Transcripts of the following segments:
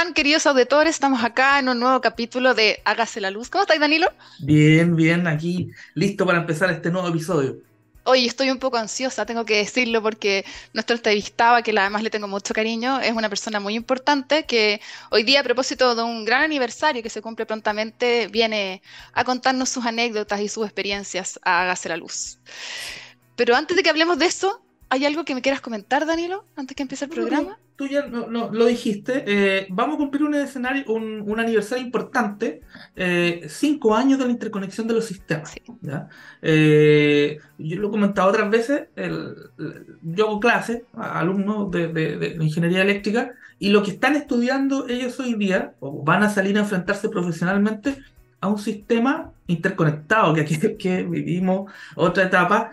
están, queridos auditores? Estamos acá en un nuevo capítulo de Hágase la Luz. ¿Cómo estáis, Danilo? Bien, bien, aquí listo para empezar este nuevo episodio. Hoy estoy un poco ansiosa, tengo que decirlo, porque nuestro entrevistado, que además le tengo mucho cariño, es una persona muy importante que hoy día, a propósito de un gran aniversario que se cumple prontamente, viene a contarnos sus anécdotas y sus experiencias a Hágase la Luz. Pero antes de que hablemos de eso, ¿hay algo que me quieras comentar, Danilo, antes que empiece el programa? Tú ya lo dijiste, eh, vamos a cumplir un escenario, un, aniversario importante, eh, cinco años de la interconexión de los sistemas. Eh, yo lo he comentado otras veces, yo hago clases a alumnos de, ingeniería eléctrica y lo que están estudiando ellos hoy día, o van a salir a enfrentarse profesionalmente a un sistema interconectado, que aquí que vivimos otra etapa.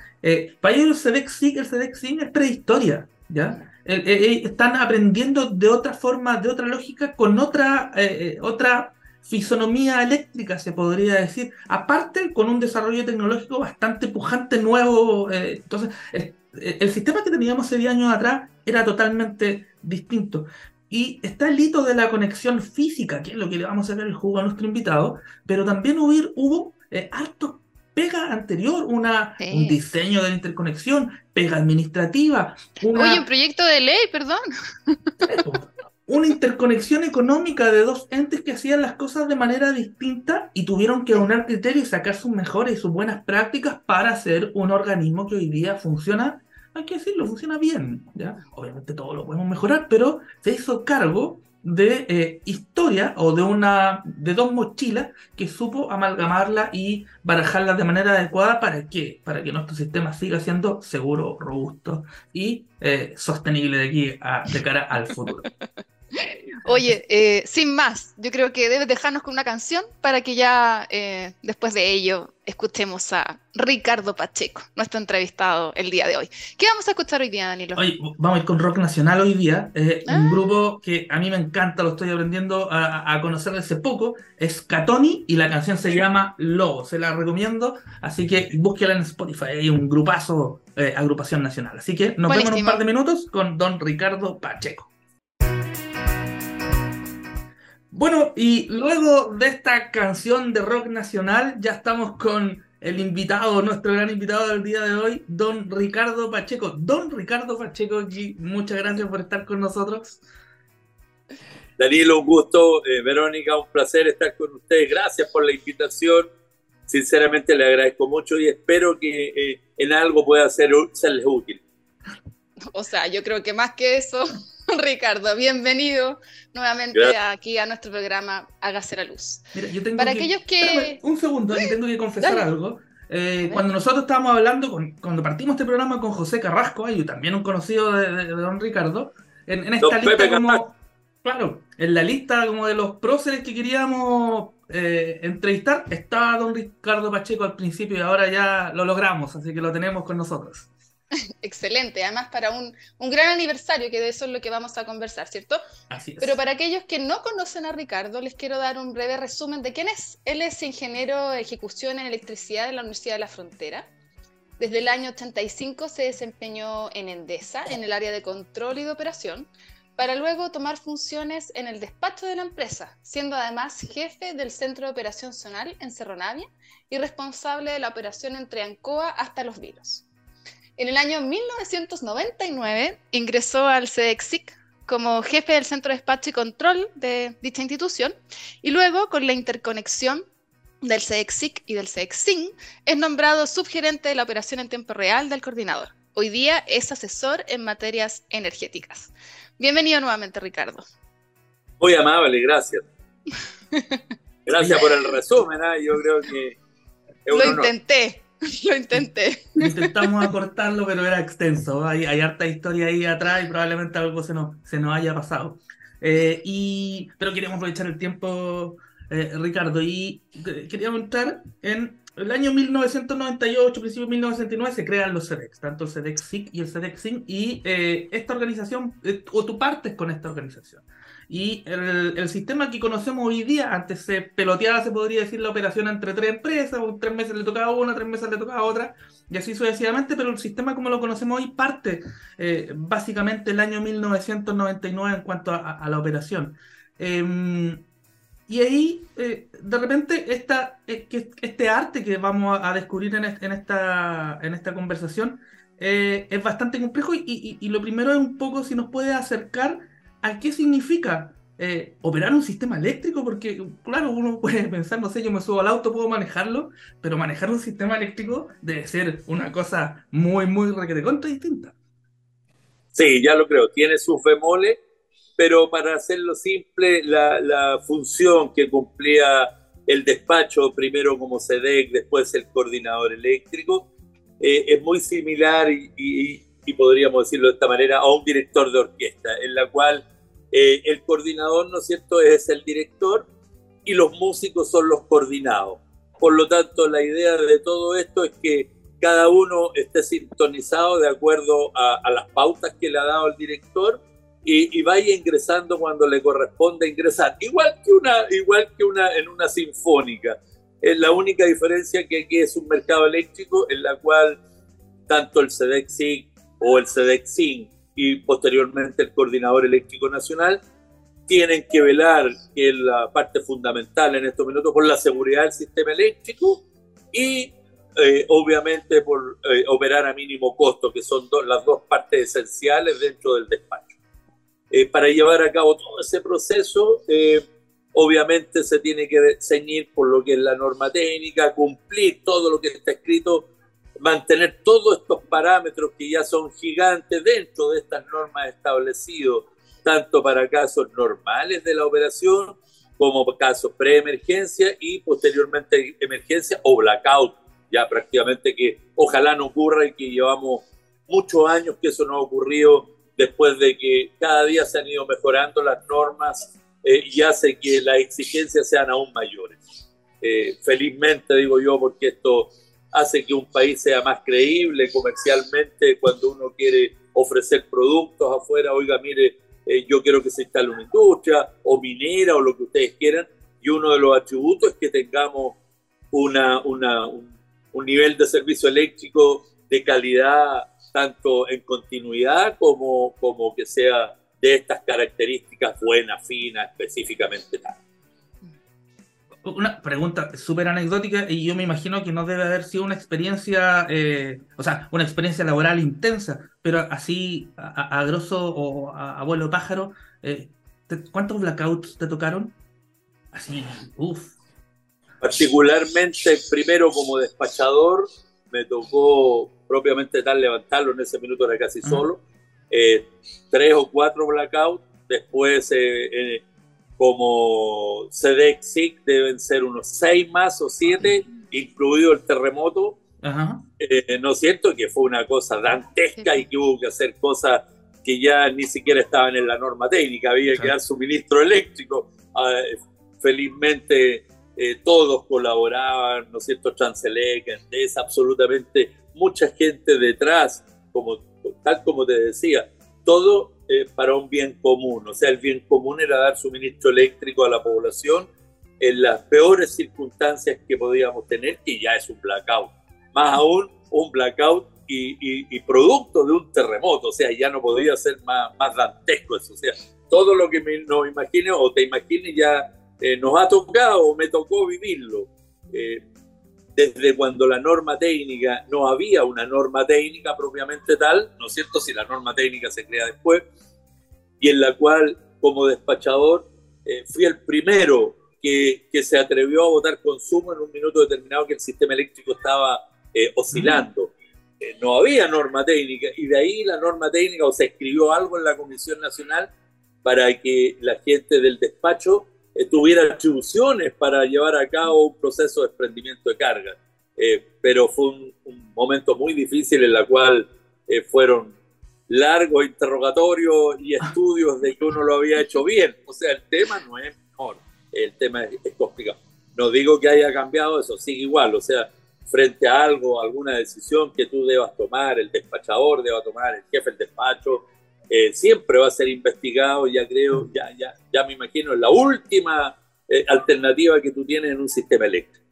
para ellos el CDEC-SIG, el CDEC-SIG es prehistoria, ¿ya? Eh, eh, están aprendiendo de otra forma, de otra lógica, con otra, eh, otra fisonomía eléctrica, se podría decir. Aparte, con un desarrollo tecnológico bastante pujante, nuevo. entonces, el sistema que teníamos hace 10 años atrás era totalmente distinto. Y está el hito de la conexión física, que es lo que le vamos a ver el jugo a nuestro invitado, pero también hubo, hubo altos pega anterior, una, un diseño de la interconexión, pega administrativa. Oye, un proyecto de ley, perdón. una interconexión económica de dos entes que hacían las cosas de manera distinta y tuvieron que aunar criterios y sacar sus mejores y sus buenas prácticas para hacer un organismo que hoy día funciona, hay que decirlo, funciona bien. ¿ya? Obviamente todo lo podemos mejorar, pero se hizo cargo de eh, historia o de una de dos mochilas que supo amalgamarla y barajarla de manera adecuada para qué para que nuestro sistema siga siendo seguro robusto y eh, sostenible de aquí a, de cara al futuro Oye, eh, sin más, yo creo que debes dejarnos con una canción para que ya eh, después de ello escuchemos a Ricardo Pacheco, nuestro entrevistado el día de hoy. ¿Qué vamos a escuchar hoy día, Danilo? Hoy vamos a ir con rock nacional hoy día. un ah. grupo que a mí me encanta, lo estoy aprendiendo a, a conocer hace poco. Es Catoni y la canción se llama Lobo. Se la recomiendo, así que búsquela en Spotify. Hay un grupazo, eh, agrupación nacional. Así que nos vemos en un par de minutos con don Ricardo Pacheco. Bueno, y luego de esta canción de rock nacional, ya estamos con el invitado, nuestro gran invitado del día de hoy, don Ricardo Pacheco. Don Ricardo Pacheco muchas gracias por estar con nosotros. Danilo, un gusto. Eh, Verónica, un placer estar con ustedes. Gracias por la invitación. Sinceramente le agradezco mucho y espero que eh, en algo pueda ser, serles útil. O sea, yo creo que más que eso, Ricardo, bienvenido nuevamente aquí a nuestro programa Hágase la Luz. Mira, yo tengo Para aquellos que... un segundo, tengo que confesar algo. Eh, cuando nosotros estábamos hablando, cuando partimos este programa con José Carrasco, y también un conocido de, don Ricardo, en, esta lista como... Claro, en la lista como de los próceres que queríamos eh, entrevistar, estaba don Ricardo Pacheco al principio y ahora ya lo logramos, así que lo tenemos con nosotros. Excelente, además para un, gran aniversario, que de eso es lo que vamos a conversar, ¿cierto? Así es. Pero para aquellos que no conocen a Ricardo, les quiero dar un breve resumen de quién es. Él es ingeniero de ejecución en electricidad en la Universidad de la Frontera. Desde el año 85 se desempeñó en Endesa, en el área de control y de operación, para luego tomar funciones en el despacho de la empresa, siendo además jefe del Centro de Operación Zonal en Cerro Navia y responsable de la operación entre Ancoa hasta Los Vilos. En el año 1999 ingresó al CEDEXIC como jefe del Centro de Despacho y Control de dicha institución y luego con la interconexión del CEDEXIC y del CEDEXIN es nombrado subgerente de la operación en tiempo real del coordinador. Hoy día es asesor en materias energéticas. Bienvenido nuevamente, Ricardo. Muy amable, gracias. Gracias por el resumen, ¿eh? yo creo que... Lo intenté. Lo intenté. Intentamos acortarlo, pero era extenso. Hay, hay, harta historia ahí atrás y probablemente algo se nos, se nos haya pasado. Eh, y, pero queríamos aprovechar el tiempo, eh, Ricardo, y queríamos entrar en el año 1998, principio de 1999, se crean los CEDEX, tanto el CEDEX-SIC y el CEDEX-SIN, y eh, esta organización, o tú partes con esta organización. Y el, sistema que conocemos hoy día, antes se peloteaba, se podría decir, la operación entre tres empresas, tres meses le tocaba una, tres meses le tocaba otra, y así sucesivamente, pero el sistema como lo conocemos hoy parte eh, básicamente el año 1999 en cuanto a, la operación. Em, y ahí, eh, de repente, esta, eh, este arte que vamos a, descubrir en, esta, en esta conversación eh, es bastante complejo y, lo primero es un poco si nos puede acercar a qué significa operar un sistema eléctrico, porque claro, uno puede pensar, no sé, yo me subo al auto, puedo manejarlo, pero manejar un sistema eléctrico debe ser una cosa muy, muy contra distinta. Sí, ya lo creo, tiene sus bemoles pero para hacerlo simple, la, función que cumplía el despacho, primero como SEDEC, después el coordinador eléctrico, eh, es muy similar y, podríamos decirlo de esta manera a un director de orquesta, en la cual eh, el coordinador, ¿no es cierto?, es el director y los músicos son los coordinados. Por lo tanto, la idea de todo esto es que cada uno esté sintonizado de acuerdo a, las pautas que le ha dado el director y, vaya ingresando cuando le corresponde ingresar. Igual que una, igual que una en una sinfónica. Es la única diferencia que aquí es un mercado eléctrico en la cual tanto el SEDEXIC o el SEDEXIN y posteriormente el Coordinador Eléctrico Nacional tienen que velar, que es la parte fundamental en estos minutos, por la seguridad del sistema eléctrico y eh, obviamente por eh, operar a mínimo costo, que son las dos partes esenciales dentro del despacho. Eh, para llevar a cabo todo ese proceso, eh, obviamente se tiene que ceñir por lo que es la norma técnica, cumplir todo lo que está escrito, mantener todos estos parámetros que ya son gigantes dentro de estas normas establecidos, tanto para casos normales de la operación como casos preemergencia y posteriormente emergencia o blackout, ya prácticamente que ojalá no ocurra y que llevamos muchos años que eso no ha ocurrido después de que cada día se han ido mejorando las normas eh, y hace que las exigencias sean aún mayores. Eh, felizmente digo yo porque esto hace que un país sea más creíble comercialmente cuando uno quiere ofrecer productos afuera, oiga, mire, eh, yo quiero que se instale una industria o minera o lo que ustedes quieran, y uno de los atributos es que tengamos una, una, un nivel de servicio eléctrico de calidad tanto en continuidad como, como que sea de estas características buena, fina, específicamente tal. Una pregunta súper anecdótica y yo me imagino que no debe haber sido una experiencia, eh, o sea, una experiencia laboral intensa, pero así a, grosso o a abuelo pájaro, eh, ¿cuántos blackouts te tocaron? Así, uff. Particularmente, primero como despachador, me tocó propiamente tal levantarlo, en ese minuto era casi solo, eh, tres o cuatro blackouts, después eh, eh, como CDEX deben ser unos seis más o siete, incluido el terremoto, ¿no es cierto? Que fue una cosa dantesca y que hubo que hacer cosas que ya ni siquiera estaban en la norma técnica, había que dar suministro eléctrico. Ah, felizmente todos colaboraban, ¿no es cierto? Chancelec, es absolutamente mucha gente detrás, como, tal como te decía, todo para un bien común. O sea, el bien común era dar suministro eléctrico a la población en las peores circunstancias que podíamos tener, que ya es un blackout. Más aún, un blackout y, producto de un terremoto. O sea, ya no podía ser más, más dantesco eso. O sea, todo lo que me, nos imagine o te imagines ya eh, nos ha tocado o me tocó vivirlo. Eh, desde cuando la norma técnica no había una norma técnica propiamente tal, ¿no es cierto? Si la norma técnica se crea después, y en la cual como despachador eh, fui el primero que, que, se atrevió a votar consumo en un minuto determinado que el sistema eléctrico estaba eh, oscilando. Eh, no había norma técnica y de ahí la norma técnica o se escribió algo en la Comisión Nacional para que la gente del despacho eh, tuviera atribuciones para llevar a cabo un proceso de desprendimiento de carga. Eh, pero fue un, momento muy difícil en el cual eh, fueron largos interrogatorios y estudios de que uno lo había hecho bien. O sea, el tema no es mejor, el tema es, es complicado. No digo que haya cambiado eso, sigue igual. O sea, frente a algo, alguna decisión que tú debas tomar, el despachador deba tomar, el jefe del despacho, siempre va a ser investigado, ya creo, ya, ya, ya me imagino, la última eh, alternativa que tú tienes en un sistema eléctrico.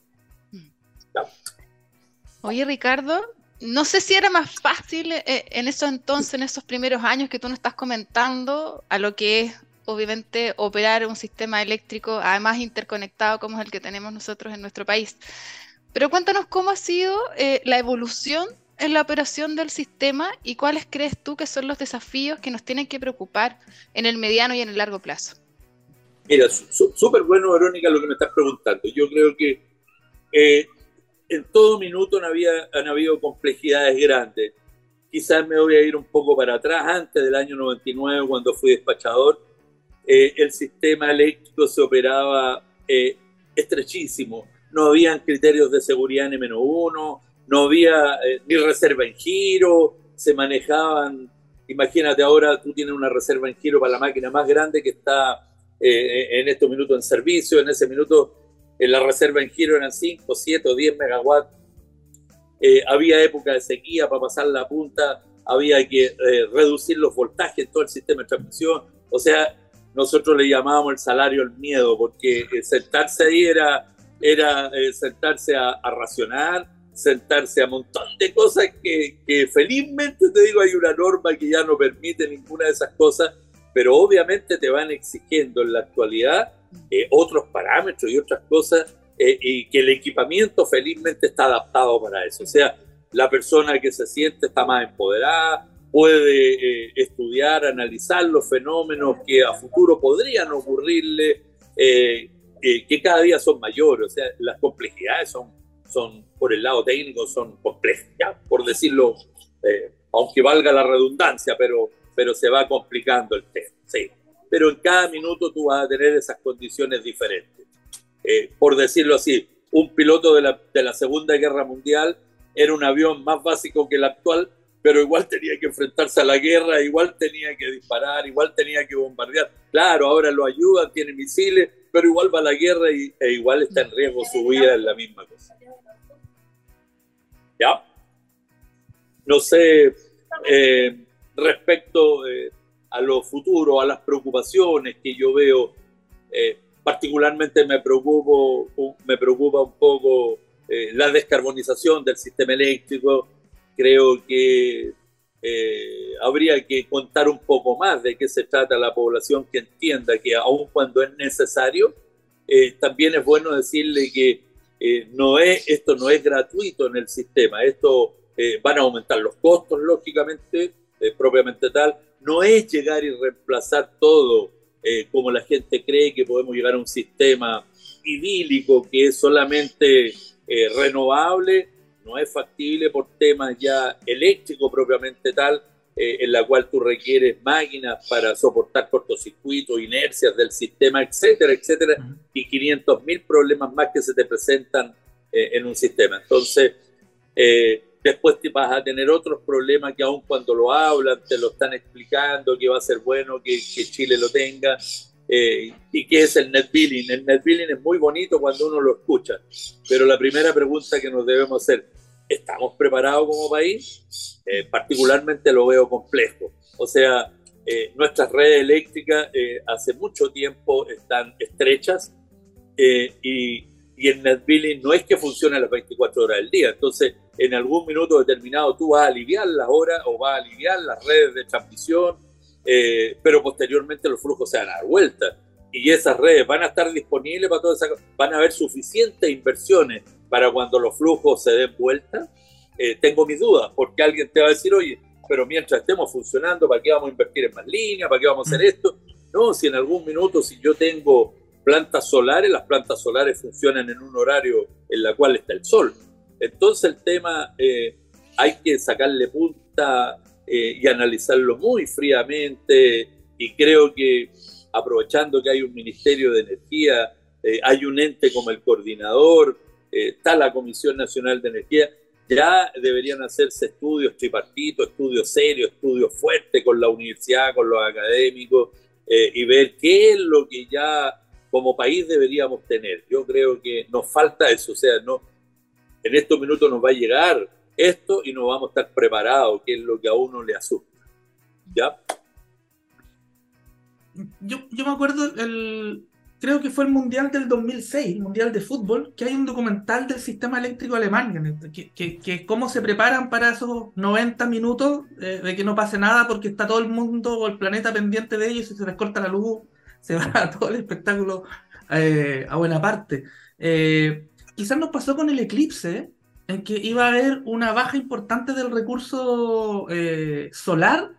Oye, Ricardo, no sé si era más fácil eh, en eso entonces, en esos primeros años que tú nos estás comentando, a lo que es obviamente, operar un sistema eléctrico, además interconectado como es el que tenemos nosotros en nuestro país. Pero cuéntanos cómo ha sido eh, la evolución en la operación del sistema y cuáles crees tú que son los desafíos que nos tienen que preocupar en el mediano y en el largo plazo. Mira, súper bueno, Verónica, lo que me estás preguntando. Yo creo que eh, en todo minuto han, había, han habido complejidades grandes. Quizás me voy a ir un poco para atrás, antes del año 99, cuando fui despachador, eh, el sistema eléctrico se operaba eh, estrechísimo. No habían criterios de seguridad N-1, no había eh, ni reserva en giro, se manejaban, imagínate ahora tú tienes una reserva en giro para la máquina más grande que está en estos minutos en servicio, en ese minuto en la reserva en giro eran 5, 7 o 10 megawatts. había época de sequía para pasar la punta, había que reducir los voltajes en todo el sistema de transmisión. O sea, nosotros le llamábamos el salario el miedo, porque eh, sentarse ahí era, era eh, sentarse a, racionar, sentarse a un montón de cosas que, que, felizmente, te digo, hay una norma que ya no permite ninguna de esas cosas, pero obviamente te van exigiendo en la actualidad eh, otros parámetros y otras cosas, y que el equipamiento felizmente está adaptado para eso. O sea, la persona que se siente está más empoderada, puede eh, estudiar, analizar los fenómenos que a futuro podrían ocurrirle, eh, eh, que cada día son mayores, o sea, las complejidades son, son por el lado técnico, son complejas, por decirlo, aunque valga la redundancia, pero, pero se va complicando el tema, sí. Pero en cada minuto tú vas a tener esas condiciones diferentes. por decirlo así, un piloto de la, de la Segunda Guerra Mundial era un avión más básico que el actual, pero igual tenía que enfrentarse a la guerra, igual tenía que disparar, igual tenía que bombardear. Claro, ahora lo ayudan, tiene misiles, pero igual va a la guerra y, e igual está en riesgo su vida en la misma cosa. ¿Ya? No sé, eh, respecto eh, a lo futuro, a las preocupaciones que yo veo, eh, particularmente me, preocupo, me preocupa un poco la descarbonización del sistema eléctrico, creo que habría que contar un poco más de qué se trata la población que entienda que aun cuando es necesario, también es bueno decirle que eh, no es, esto no es gratuito en el sistema, esto van a aumentar los costos, lógicamente, propiamente tal, no es llegar y reemplazar todo como la gente cree que podemos llegar a un sistema idílico que es solamente renovable no es factible por temas ya eléctricos propiamente tal, eh, en la cual tú requieres máquinas para soportar cortocircuitos, inercias del sistema, etcétera, etcétera, y 500 mil problemas más que se te presentan eh, en un sistema. Entonces, eh, después te vas a tener otros problemas que aun cuando lo hablan, te lo están explicando, que va a ser bueno que, que Chile lo tenga, eh, ¿Y qué es el net billing? El net billing es muy bonito cuando uno lo escucha, pero la primera pregunta que nos debemos hacer, ¿estamos preparados como país? Eh, particularmente lo veo complejo. O sea, eh, nuestras redes eléctricas hace mucho tiempo están estrechas y, y, el net billing no es que funcione las 24 horas del día. Entonces, en algún minuto determinado tú vas a aliviar las horas o vas a aliviar las redes de transmisión eh, pero posteriormente los flujos se van a dar vuelta y esas redes van a estar disponibles para todas esas van a haber suficientes inversiones para cuando los flujos se den vuelta. Eh, tengo mis dudas, porque alguien te va a decir, oye, pero mientras estemos funcionando, ¿para qué vamos a invertir en más líneas? ¿Para qué vamos a hacer esto? No, si en algún minuto, si yo tengo plantas solares, las plantas solares funcionan en un horario en la cual está el sol. Entonces el tema eh, hay que sacarle punta eh, y analizarlo muy fríamente y creo que aprovechando que hay un Ministerio de Energía, eh, hay un ente como el coordinador, eh, está la Comisión Nacional de Energía, ya deberían hacerse estudios tripartitos, estudios serios, estudios fuertes con la universidad, con los académicos y ver qué es lo que ya como país deberíamos tener. Yo creo que nos falta eso, o sea, no, en estos minutos nos va a llegar esto y no vamos a estar preparados, que es lo que a uno le asusta. ¿Ya? Yo, yo me acuerdo, el, creo que fue el Mundial del 2006, el Mundial de Fútbol, que hay un documental del sistema eléctrico alemán, que, que, que cómo se preparan para esos 90 minutos eh, de que no pase nada porque está todo el mundo o el planeta pendiente de ellos y se les corta la luz se va todo el espectáculo eh, a buena parte. Eh, quizás nos pasó con el eclipse, en que iba a haber una baja importante del recurso eh, solar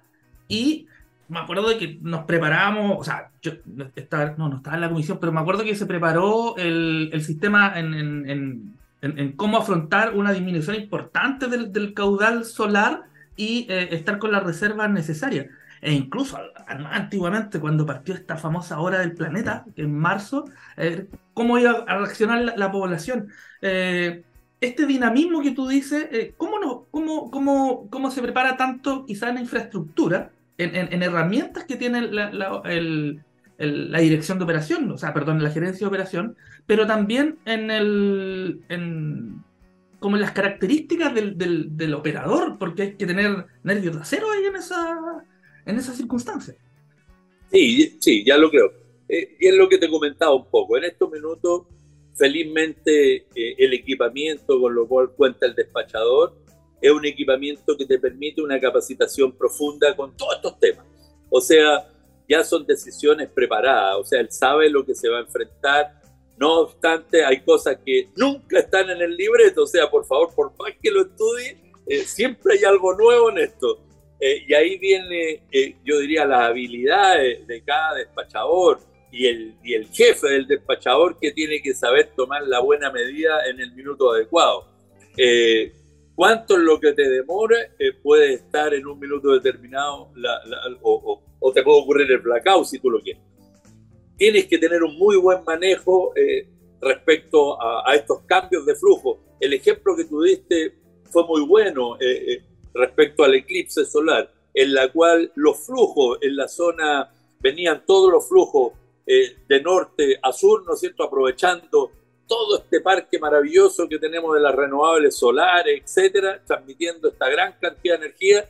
y me acuerdo de que nos preparamos, o sea, yo estaba, no, no estaba en la comisión, pero me acuerdo que se preparó el, sistema en, cómo afrontar una disminución importante del, caudal solar y estar con las reservas necesarias e incluso antiguamente cuando partió esta famosa hora del planeta, en marzo, eh, cómo iba a reaccionar la, población. Eh, este dinamismo que tú dices, eh, ¿cómo, no, cómo, cómo, cómo, se prepara tanto quizá en infraestructura, en, herramientas que tiene la, la, dirección de operación, o sea, perdón, la gerencia de operación, pero también en el... En, como en las características del, del, del operador, porque hay que tener nervios de acero ahí en esa, en esas circunstancias. Sí, sí, ya lo creo. Eh, y es lo que te comentaba un poco. En estos minutos, felizmente, eh, el equipamiento con lo cual cuenta el despachador es un equipamiento que te permite una capacitación profunda con todos estos temas. O sea, ya son decisiones preparadas, o sea, él sabe lo que se va a enfrentar. No obstante, hay cosas que nunca están en el libreto, o sea, por favor, por más que lo estudie, eh, siempre hay algo nuevo en esto. Eh, y ahí viene, eh, yo diría, las habilidades de cada despachador y el, y el jefe del despachador que tiene que saber tomar la buena medida en el minuto adecuado. Eh, ¿Cuánto es lo que te demore? puede estar en un minuto determinado o, o, te puede ocurrir el blackout si tú lo quieres. Tienes que tener un muy buen manejo respecto a, a, estos cambios de flujo. El ejemplo que tú diste fue muy bueno respecto al eclipse solar, en la cual los flujos en la zona, venían todos los flujos eh, de norte a sur, ¿no es cierto?, aprovechando todo este parque maravilloso que tenemos de las renovables solares, etcétera, transmitiendo esta gran cantidad de energía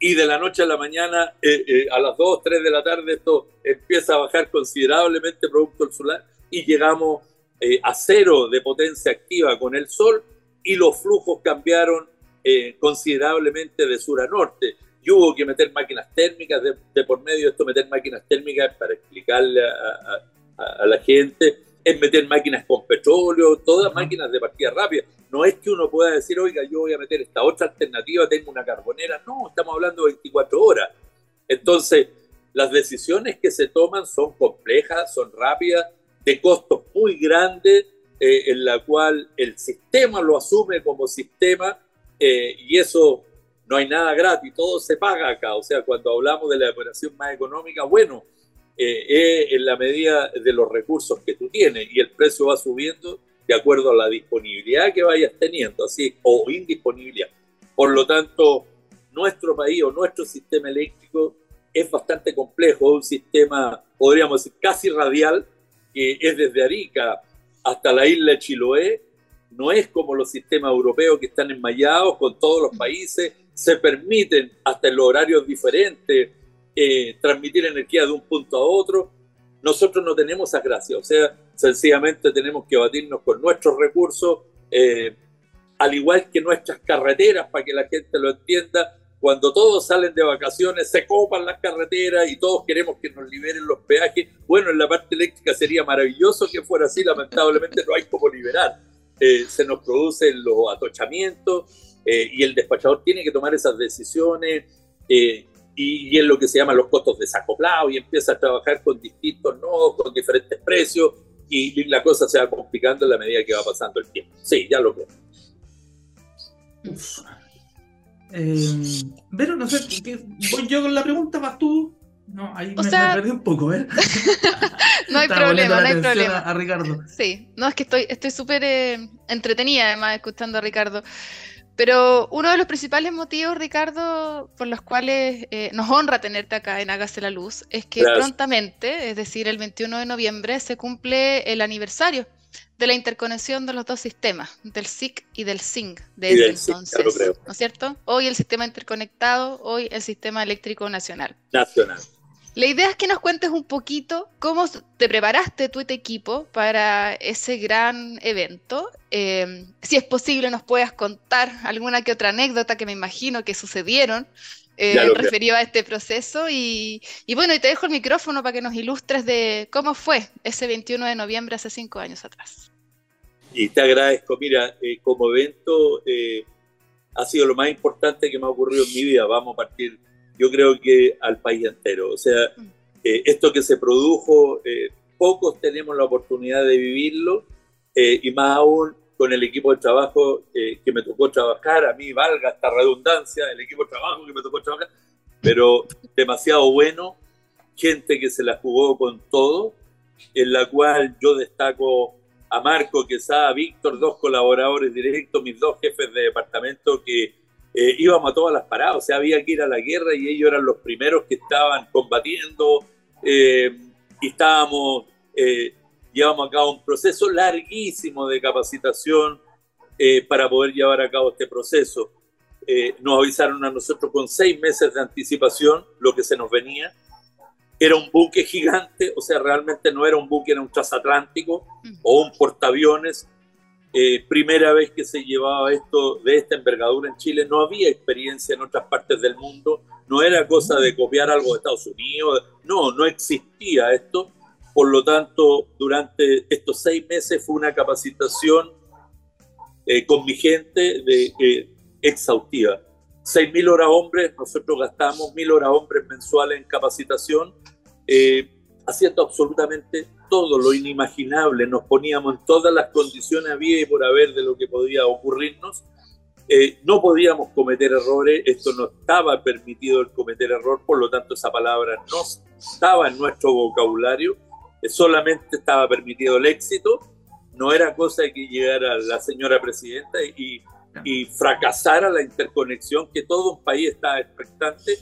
y de la noche a la mañana, eh, eh, a las 2, 3 de la tarde, esto empieza a bajar considerablemente producto del solar y llegamos a cero de potencia activa con el sol y los flujos cambiaron eh, considerablemente de sur a norte. Y hubo que meter máquinas térmicas de, por medio de esto, meter máquinas térmicas para explicarle a, la gente, es meter máquinas con petróleo, todas máquinas de partida rápida. No es que uno pueda decir, oiga, yo voy a meter esta otra alternativa, tengo una carbonera. No, estamos hablando de 24 horas. Entonces, las decisiones que se toman son complejas, son rápidas, de costos muy grandes, eh, en la cual el sistema lo asume como sistema eh, y eso no hay nada gratis, todo se paga acá. O sea, cuando hablamos de la operación más económica, bueno, eh, es en la medida de los recursos que tú tienes y el precio va subiendo de acuerdo a la disponibilidad que vayas teniendo, así, o indisponibilidad. Por lo tanto, nuestro país o nuestro sistema eléctrico es bastante complejo, un sistema, podríamos decir, casi radial, que es desde Arica hasta la isla de Chiloé, no es como los sistemas europeos que están enmayados con todos los países, se permiten hasta en los horarios diferentes eh, transmitir energía de un punto a otro. Nosotros no tenemos esa gracia, o sea, sencillamente tenemos que batirnos con nuestros recursos, eh, al igual que nuestras carreteras, para que la gente lo entienda. Cuando todos salen de vacaciones, se copan las carreteras y todos queremos que nos liberen los peajes. Bueno, en la parte eléctrica sería maravilloso que fuera así, lamentablemente no hay como liberar eh, se nos producen los atochamientos eh, y el despachador tiene que tomar esas decisiones eh, y, y, es lo que se llama los costos desacoplados y empieza a trabajar con distintos nodos, con diferentes precios y, la cosa se va complicando en la medida que va pasando el tiempo. Sí, ya lo creo. pero no sé, voy yo con la pregunta, vas tú. No, ahí me, perdí un poco, ¿eh? no hay problema, no hay problema. A, Ricardo. Sí, no, es que estoy estoy súper eh, entretenida además escuchando a Ricardo. Pero uno de los principales motivos, Ricardo, por los cuales eh, nos honra tenerte acá en Hágase la Luz, es que prontamente, es decir, el 21 de noviembre, se cumple el aniversario de la interconexión de los dos sistemas, del SIC y del SINC, desde entonces. ¿No es cierto? Hoy el sistema interconectado, hoy el sistema eléctrico nacional. Nacional. La idea es que nos cuentes un poquito cómo te preparaste tú y tu equipo para ese gran evento. Em, si es posible, nos puedas contar alguna que otra anécdota que me imagino que sucedieron eh, referido a este proceso. Y, y, bueno, y te dejo el micrófono para que nos ilustres de cómo fue ese 21 de noviembre hace cinco años atrás. Y te agradezco, mira, eh, como evento eh, ha sido lo más importante que me ha ocurrido en mi vida. Vamos a partir, yo creo que al país entero. O sea, mm. eh, esto que se produjo, pocos tenemos la oportunidad de vivirlo y más aún con el equipo de trabajo que me tocó trabajar, a mí valga esta redundancia, el equipo de trabajo que me tocó trabajar, pero demasiado bueno, gente que se la jugó con todo, en la cual yo destaco a Marco Quesada, a Víctor, dos colaboradores directos, mis dos jefes de departamento que eh, íbamos a todas las paradas, o sea, había que ir a la guerra y ellos eran los primeros que estaban combatiendo eh, y estábamos, eh, llevamos a cabo un proceso larguísimo de capacitación para poder llevar a cabo este proceso. nos avisaron a nosotros con seis meses de anticipación lo que se nos venía era un buque gigante, o sea, realmente no era un buque, era un transatlántico o un portaaviones. Eh, primera vez que se llevaba esto de esta envergadura en Chile, no había experiencia en otras partes del mundo, no era cosa de copiar algo de Estados Unidos, no, no existía esto. Por lo tanto, durante estos seis meses fue una capacitación eh, con mi gente de, eh, exhaustiva. 6.000 horas hombres, nosotros gastamos 1.000 horas hombres mensuales en capacitación, eh, haciendo absolutamente todo lo inimaginable, nos poníamos en todas las condiciones había y por haber de lo que podía ocurrirnos. Eh, no podíamos cometer errores, esto no estaba permitido el cometer error, por lo tanto esa palabra no estaba en nuestro vocabulario, eh, solamente estaba permitido el éxito, no era cosa de que llegara la señora presidenta y y fracasara la interconexión, que todo un país estaba expectante,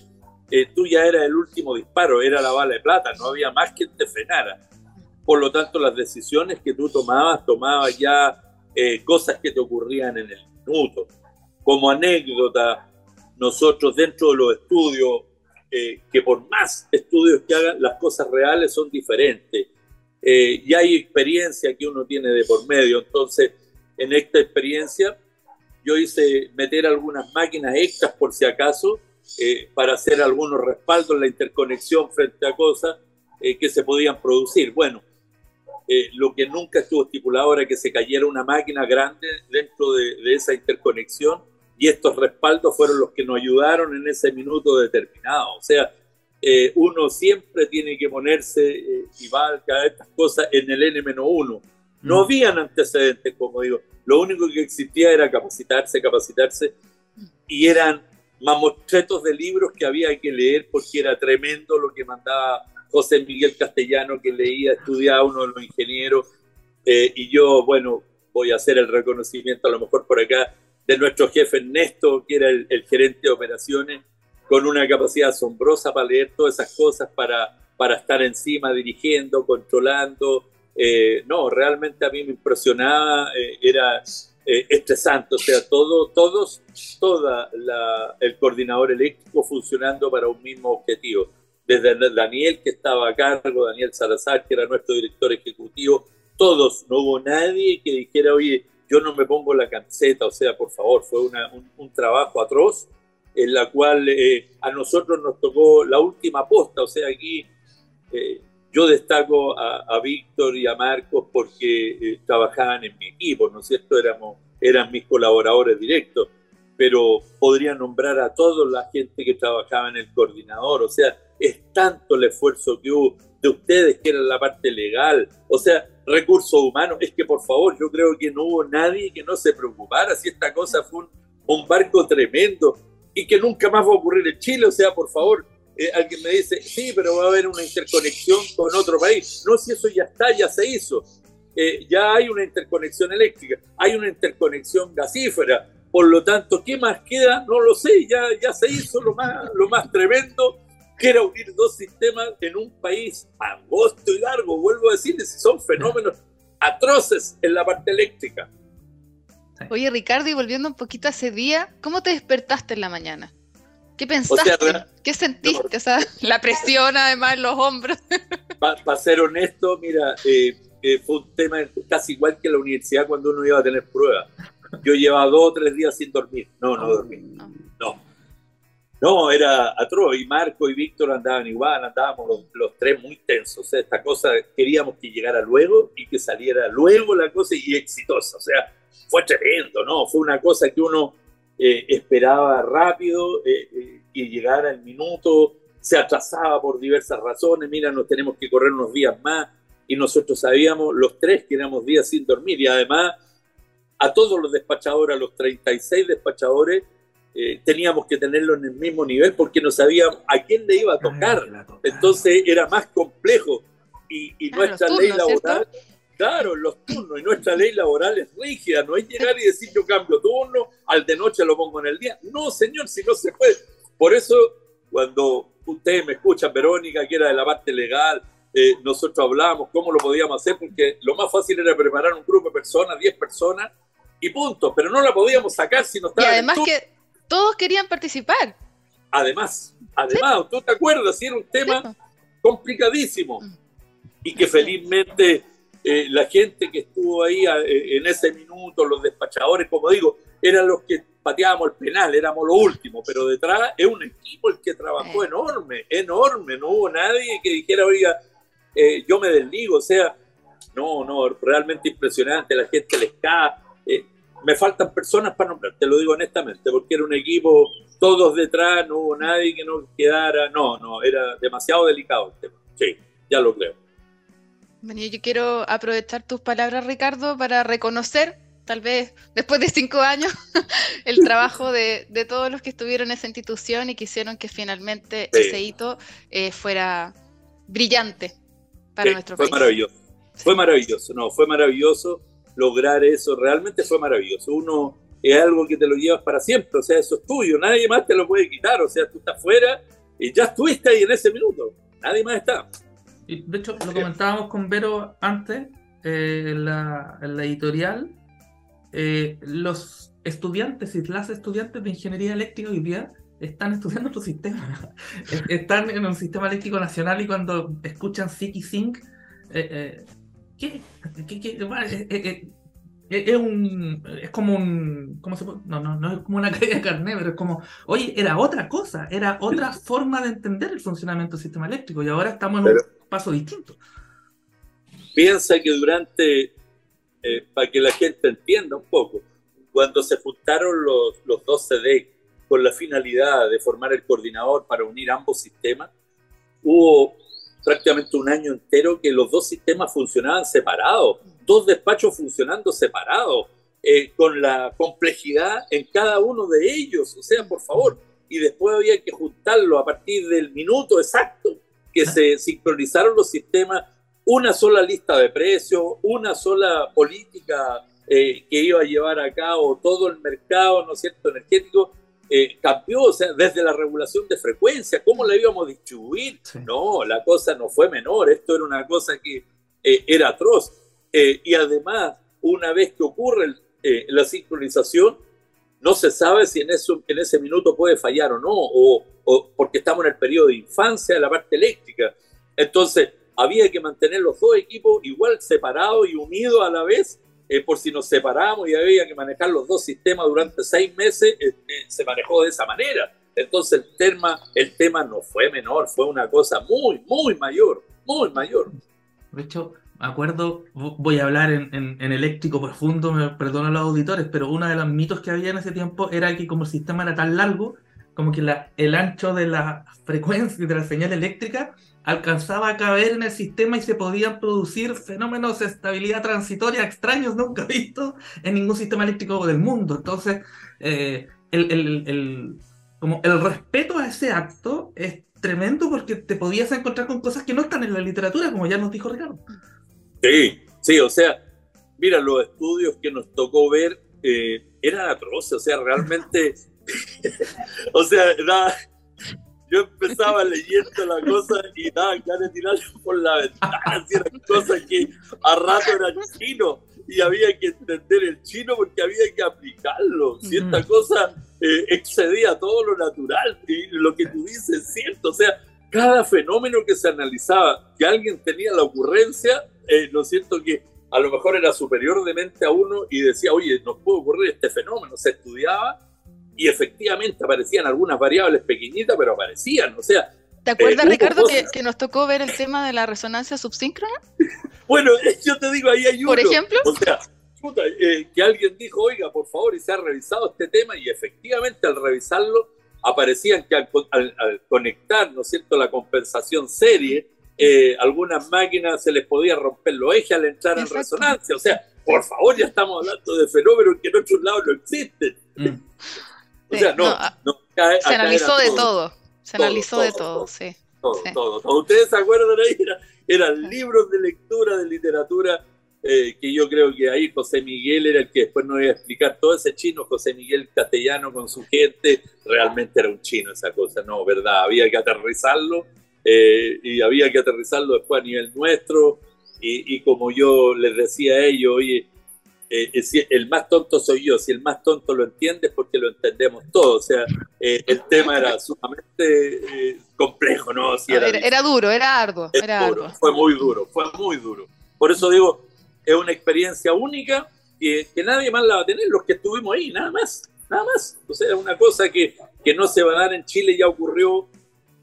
eh, tú ya eras el último disparo, era la bala de plata, no había más quien te frenara. Por lo tanto, las decisiones que tú tomabas, tomabas ya eh, cosas que te ocurrían en el minuto. Como anécdota, nosotros dentro de los estudios, eh, que por más estudios que hagan, las cosas reales son diferentes. y hay experiencia que uno tiene de por medio. Entonces, en esta experiencia, yo hice meter algunas máquinas extras por si acaso eh, para hacer algunos respaldos en la interconexión frente a cosas eh, que se podían producir. Bueno, eh, lo que nunca estuvo estipulado era que se cayera una máquina grande dentro de, de esa interconexión y estos respaldos fueron los que nos ayudaron en ese minuto determinado. O sea, uno siempre tiene que ponerse y valga estas cosas en el N-1. No mm. habían antecedentes, como digo. Lo único que existía era capacitarse, capacitarse, y eran mamotretos de libros que había que leer porque era tremendo lo que mandaba José Miguel Castellano, que leía, estudiaba uno de los ingenieros, eh, y yo, bueno, voy a hacer el reconocimiento a lo mejor por acá de nuestro jefe Ernesto, que era el, gerente de operaciones, con una capacidad asombrosa para leer todas esas cosas, para, para estar encima, dirigiendo, controlando, eh, no, realmente a mí me impresionaba, eh, era eh, estresante, o sea, todo, todos, toda el coordinador eléctrico funcionando para un mismo objetivo. Desde Daniel, que estaba a cargo, Daniel Salazar, que era nuestro director ejecutivo, todos, no hubo nadie que dijera, oye, yo no me pongo la camiseta, o sea, por favor, fue un, trabajo atroz en la cual a nosotros nos tocó la última posta, o sea, aquí yo destaco a, Víctor y a Marcos porque eh, trabajaban en mi equipo, ¿no es cierto? Éramos, eran mis colaboradores directos, pero podría nombrar a toda la gente que trabajaba en el coordinador, o sea, es tanto el esfuerzo que hubo de ustedes que eran la parte legal, o sea, recursos humanos, es que por favor, yo creo que no hubo nadie que no se preocupara si esta cosa fue un, un barco tremendo y que nunca más va a ocurrir en Chile, o sea, por favor, eh, alguien me dice, sí, pero va a haber una interconexión con otro país. No, si eso ya está, ya se hizo. Eh, ya hay una interconexión eléctrica, hay una interconexión gasífera. Por lo tanto, ¿qué más queda? No lo sé, ya, ya se hizo lo más, lo más tremendo, que era unir dos sistemas en un país angosto y largo. Vuelvo a decirles, son fenómenos atroces en la parte eléctrica. Oye, Ricardo, y volviendo un poquito a ese día, ¿cómo te despertaste en la mañana? ¿Qué pensaste? ¿Qué sentiste? o sea, la presión además en los hombros. Para ser honesto, mira, eh, eh, fue un tema casi igual que la universidad cuando uno iba a tener pruebas. Yo llevaba dos o tres días sin dormir. No, no, dormí. No. No, era atroz. Y Marco y Víctor andaban igual, andábamos los, tres muy tensos. O sea, esta cosa queríamos que llegara luego y que saliera luego la cosa y exitosa. O sea, fue tremendo, ¿no? Fue una cosa que uno eh, esperaba rápido, eh, eh, que llegara el minuto, se atrasaba por diversas razones. Mira, nos tenemos que correr unos días más. Y nosotros sabíamos, los tres, que éramos días sin dormir. Y además, a todos los despachadores, a los 36 despachadores, eh, teníamos que tenerlo en el mismo nivel porque no sabíamos a quién le iba a tocar. Entonces era más complejo. Y, nuestra ley laboral, claro, los turnos, y nuestra ley laboral es rígida, no es llegar y decir yo cambio turno, al de noche lo pongo en el día. No, señor, si no se puede. Por eso, cuando ustedes me escuchan, Verónica, que era de la parte legal, eh, nosotros hablábamos cómo lo podíamos hacer, porque lo más fácil era preparar un grupo de personas, 10 personas, y punto, pero no la podíamos sacar si no estaba. Y además que todos querían participar. Además, además, ¿tú te acuerdas? Si era un tema complicadísimo mm. y que felizmente eh, la gente que estuvo ahí eh, en ese minuto, los despachadores, como digo, eran los que pateábamos el penal, éramos lo último, pero detrás es un equipo el que trabajó eh. enorme, enorme, no hubo nadie que dijera, oiga, yo me desligo, o sea, no, no, realmente impresionante, la gente les cae, me faltan personas para nombrar, te lo digo honestamente, porque era un equipo, todos detrás, no hubo nadie que no quedara, no, no, era demasiado delicado el tema. Sí, ya lo creo. Bueno, yo quiero aprovechar tus palabras, Ricardo, para reconocer, tal vez después de cinco años, el trabajo de, todos los que estuvieron en esa institución y que hicieron que finalmente ese hito eh, fuera brillante para nuestro país. Fue maravilloso, fue maravilloso, no, fue maravilloso lograr eso. Realmente fue maravilloso. Uno es algo que te lo llevas para siempre, o sea, eso es tuyo, nadie más te lo puede quitar, o sea, tú estás fuera y ya estuviste ahí en ese minuto, nadie más está. Y de hecho, lo comentábamos con Vero antes, eh, en, la, editorial, eh, los estudiantes y las estudiantes de ingeniería eléctrica hoy día están estudiando otro sistema. están en un sistema eléctrico nacional y cuando escuchan SIC y SYNC, eh, ¿Qué? es, un. Es como un. ¿Cómo se puede? No, no, no es como una caída de carne, pero es como. Oye, era otra cosa, era otra forma de entender el funcionamiento del sistema eléctrico y ahora estamos en un paso distinto. Piensa que durante. Eh, para que la gente entienda un poco, cuando se juntaron los, los dos CD con la finalidad de formar el coordinador para unir ambos sistemas, hubo prácticamente un año entero que los dos sistemas funcionaban separados, dos despachos funcionando separados, eh, con la complejidad en cada uno de ellos. O sea, por favor, y después había que juntarlo a partir del minuto exacto que se sincronizaron los sistemas, una sola lista de precios, una sola política eh, que iba a llevar a cabo todo el mercado, ¿no es cierto?, energético, eh, cambió, o sea, desde la regulación de frecuencia, cómo la íbamos a distribuir. No, la cosa no fue menor, esto era una cosa que eh, era atroz. Eh, y además, una vez que ocurre la sincronización, no se sabe si en, ese minuto puede fallar o no, o, porque estamos en el periodo de infancia de la parte eléctrica. Entonces, había que mantener los dos equipos igual separados y unidos a la vez eh, por si nos separamos y había que manejar los dos sistemas durante seis meses, eh, eh, se manejó de esa manera. Entonces el tema, el tema no fue menor, fue una cosa muy, muy mayor, muy mayor. De acuerdo, voy a hablar en, eléctrico profundo, me perdonan los auditores, pero uno de los mitos que había en ese tiempo era que como el sistema era tan largo, como que la, el ancho de la frecuencia de la señal eléctrica alcanzaba a caber en el sistema y se podían producir fenómenos de estabilidad transitoria extraños nunca vistos en ningún sistema eléctrico del mundo. Entonces, eh, el, como el respeto a ese acto es tremendo porque te podías encontrar con cosas que no están en la literatura, como ya nos dijo Ricardo. Sí, sí, o sea, mira, los estudios que nos tocó ver eh, eran atroces, o sea, realmente, o sea, yo empezaba leyendo la cosa y daba ganas de tirarlo por la ventana, eran cosas que a rato eran chino y había que entender el chino porque había que aplicarlo. Si esta cosa eh, excedía todo lo natural y lo que tú dices es cierto, o sea, cada fenómeno que se analizaba, que alguien tenía la ocurrencia, eh, lo cierto que a lo mejor era superior de mente a uno y decía, oye, nos puede ocurrir este fenómeno, se estudiaba y efectivamente aparecían algunas variables pequeñitas, pero aparecían, o sea... ¿Te acuerdas, Ricardo, que, nos tocó ver el tema de la resonancia subsíncrona? bueno, yo te digo, ahí hay uno. Por ejemplo. O sea, que alguien dijo, oiga, por favor, y se ha revisado este tema, y efectivamente al revisarlo aparecían que al, conectar, ¿no es cierto?, la compensación serie, eh, algunas máquinas se les podía romper los ejes al entrar en resonancia. O sea, por favor, ya estamos hablando de fenómenos que en otros lados no existen. Mm. o sea, no, ah, se analizó de todo. Se analizó de todo, sí. Todo, todo, ¿Ustedes se acuerdan ahí? eran libros de lectura, de literatura eh, que yo creo que ahí José Miguel era el que después nos iba a explicar todo ese chino, José Miguel castellano con su gente, realmente era un chino esa cosa, no, ¿verdad? Había que aterrizarlo eh, y había que aterrizarlo después a nivel nuestro y, como yo les decía a ellos, oye, eh, el más tonto soy yo, si el más tonto lo entiende es porque lo entendemos todos, o sea, el tema era sumamente complejo, ¿no? Si era, era, duro, era arduo, era arduo. Fue muy duro, fue muy duro. Por eso digo, es una experiencia única que, que, nadie más la va a tener, los que estuvimos ahí, nada más, nada más. O sea, es una cosa que, que no se va a dar en Chile, ya ocurrió,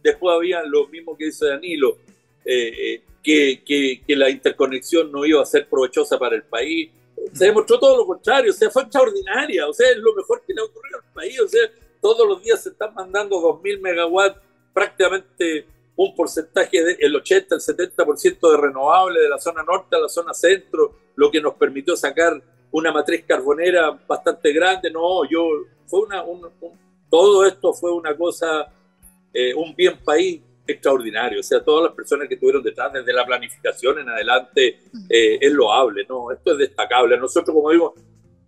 después había lo mismo que dice Danilo, eh, eh, que, que, que, la interconexión no iba a ser provechosa para el país. Se demostró todo lo contrario, o sea, fue extraordinaria, o sea, es lo mejor que le ha ocurrido al país, o sea, todos los días se están mandando 2.000 megawatts prácticamente un porcentaje del 80, el 70% de renovable de la zona norte a la zona centro, lo que nos permitió sacar una matriz carbonera bastante grande. No, yo, fue una, todo esto fue una cosa, eh, un bien país extraordinario. O sea, todas las personas que estuvieron detrás, desde la planificación en adelante, eh, es loable, ¿no? Esto es destacable. Nosotros, como digo,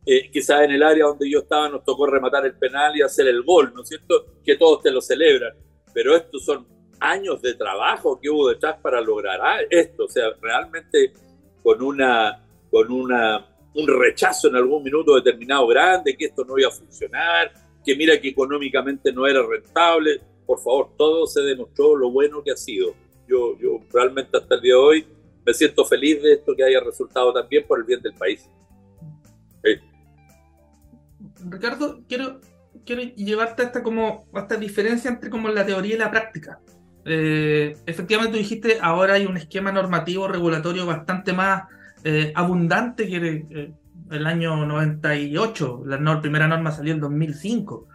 eh, quizás en el área donde yo estaba nos tocó rematar el penal y hacer el gol, ¿no es cierto? Que todos te lo celebran. Pero estos son años de trabajo que hubo detrás para lograr esto, o sea, realmente con una con una un rechazo en algún minuto determinado grande, que esto no iba a funcionar, que mira que económicamente no era rentable. Por favor, todo se demostró lo bueno que ha sido. Yo, yo realmente hasta el día de hoy me siento feliz de esto que haya resultado también por el bien del país. Ricardo, quiero, quiero llevarte a esta, como, a esta diferencia entre como la teoría y la práctica. Eh, efectivamente tú dijiste, ahora hay un esquema normativo regulatorio bastante más eh, abundante que el, eh, el, año 98. La primera norma salió en 2005.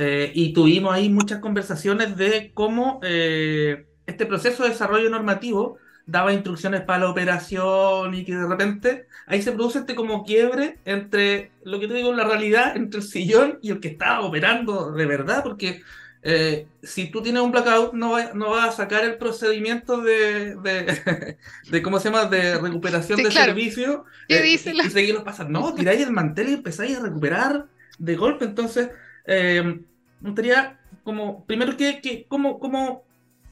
Y tuvimos ahí muchas conversaciones de cómo este proceso de desarrollo normativo daba instrucciones para la operación y que de repente ahí se produce este como quiebre entre lo que te digo, la realidad, entre el sillón y el que estaba operando de verdad, porque eh, si tú tienes un blackout, no vas no va a sacar el procedimiento de, de, ¿cómo se llama?, de recuperación de servicio eh, y, seguirlo pasando. No, tiráis el mantel y empezáis a recuperar de golpe. Entonces, eh, me gustaría, como, primero, que, que cómo, cómo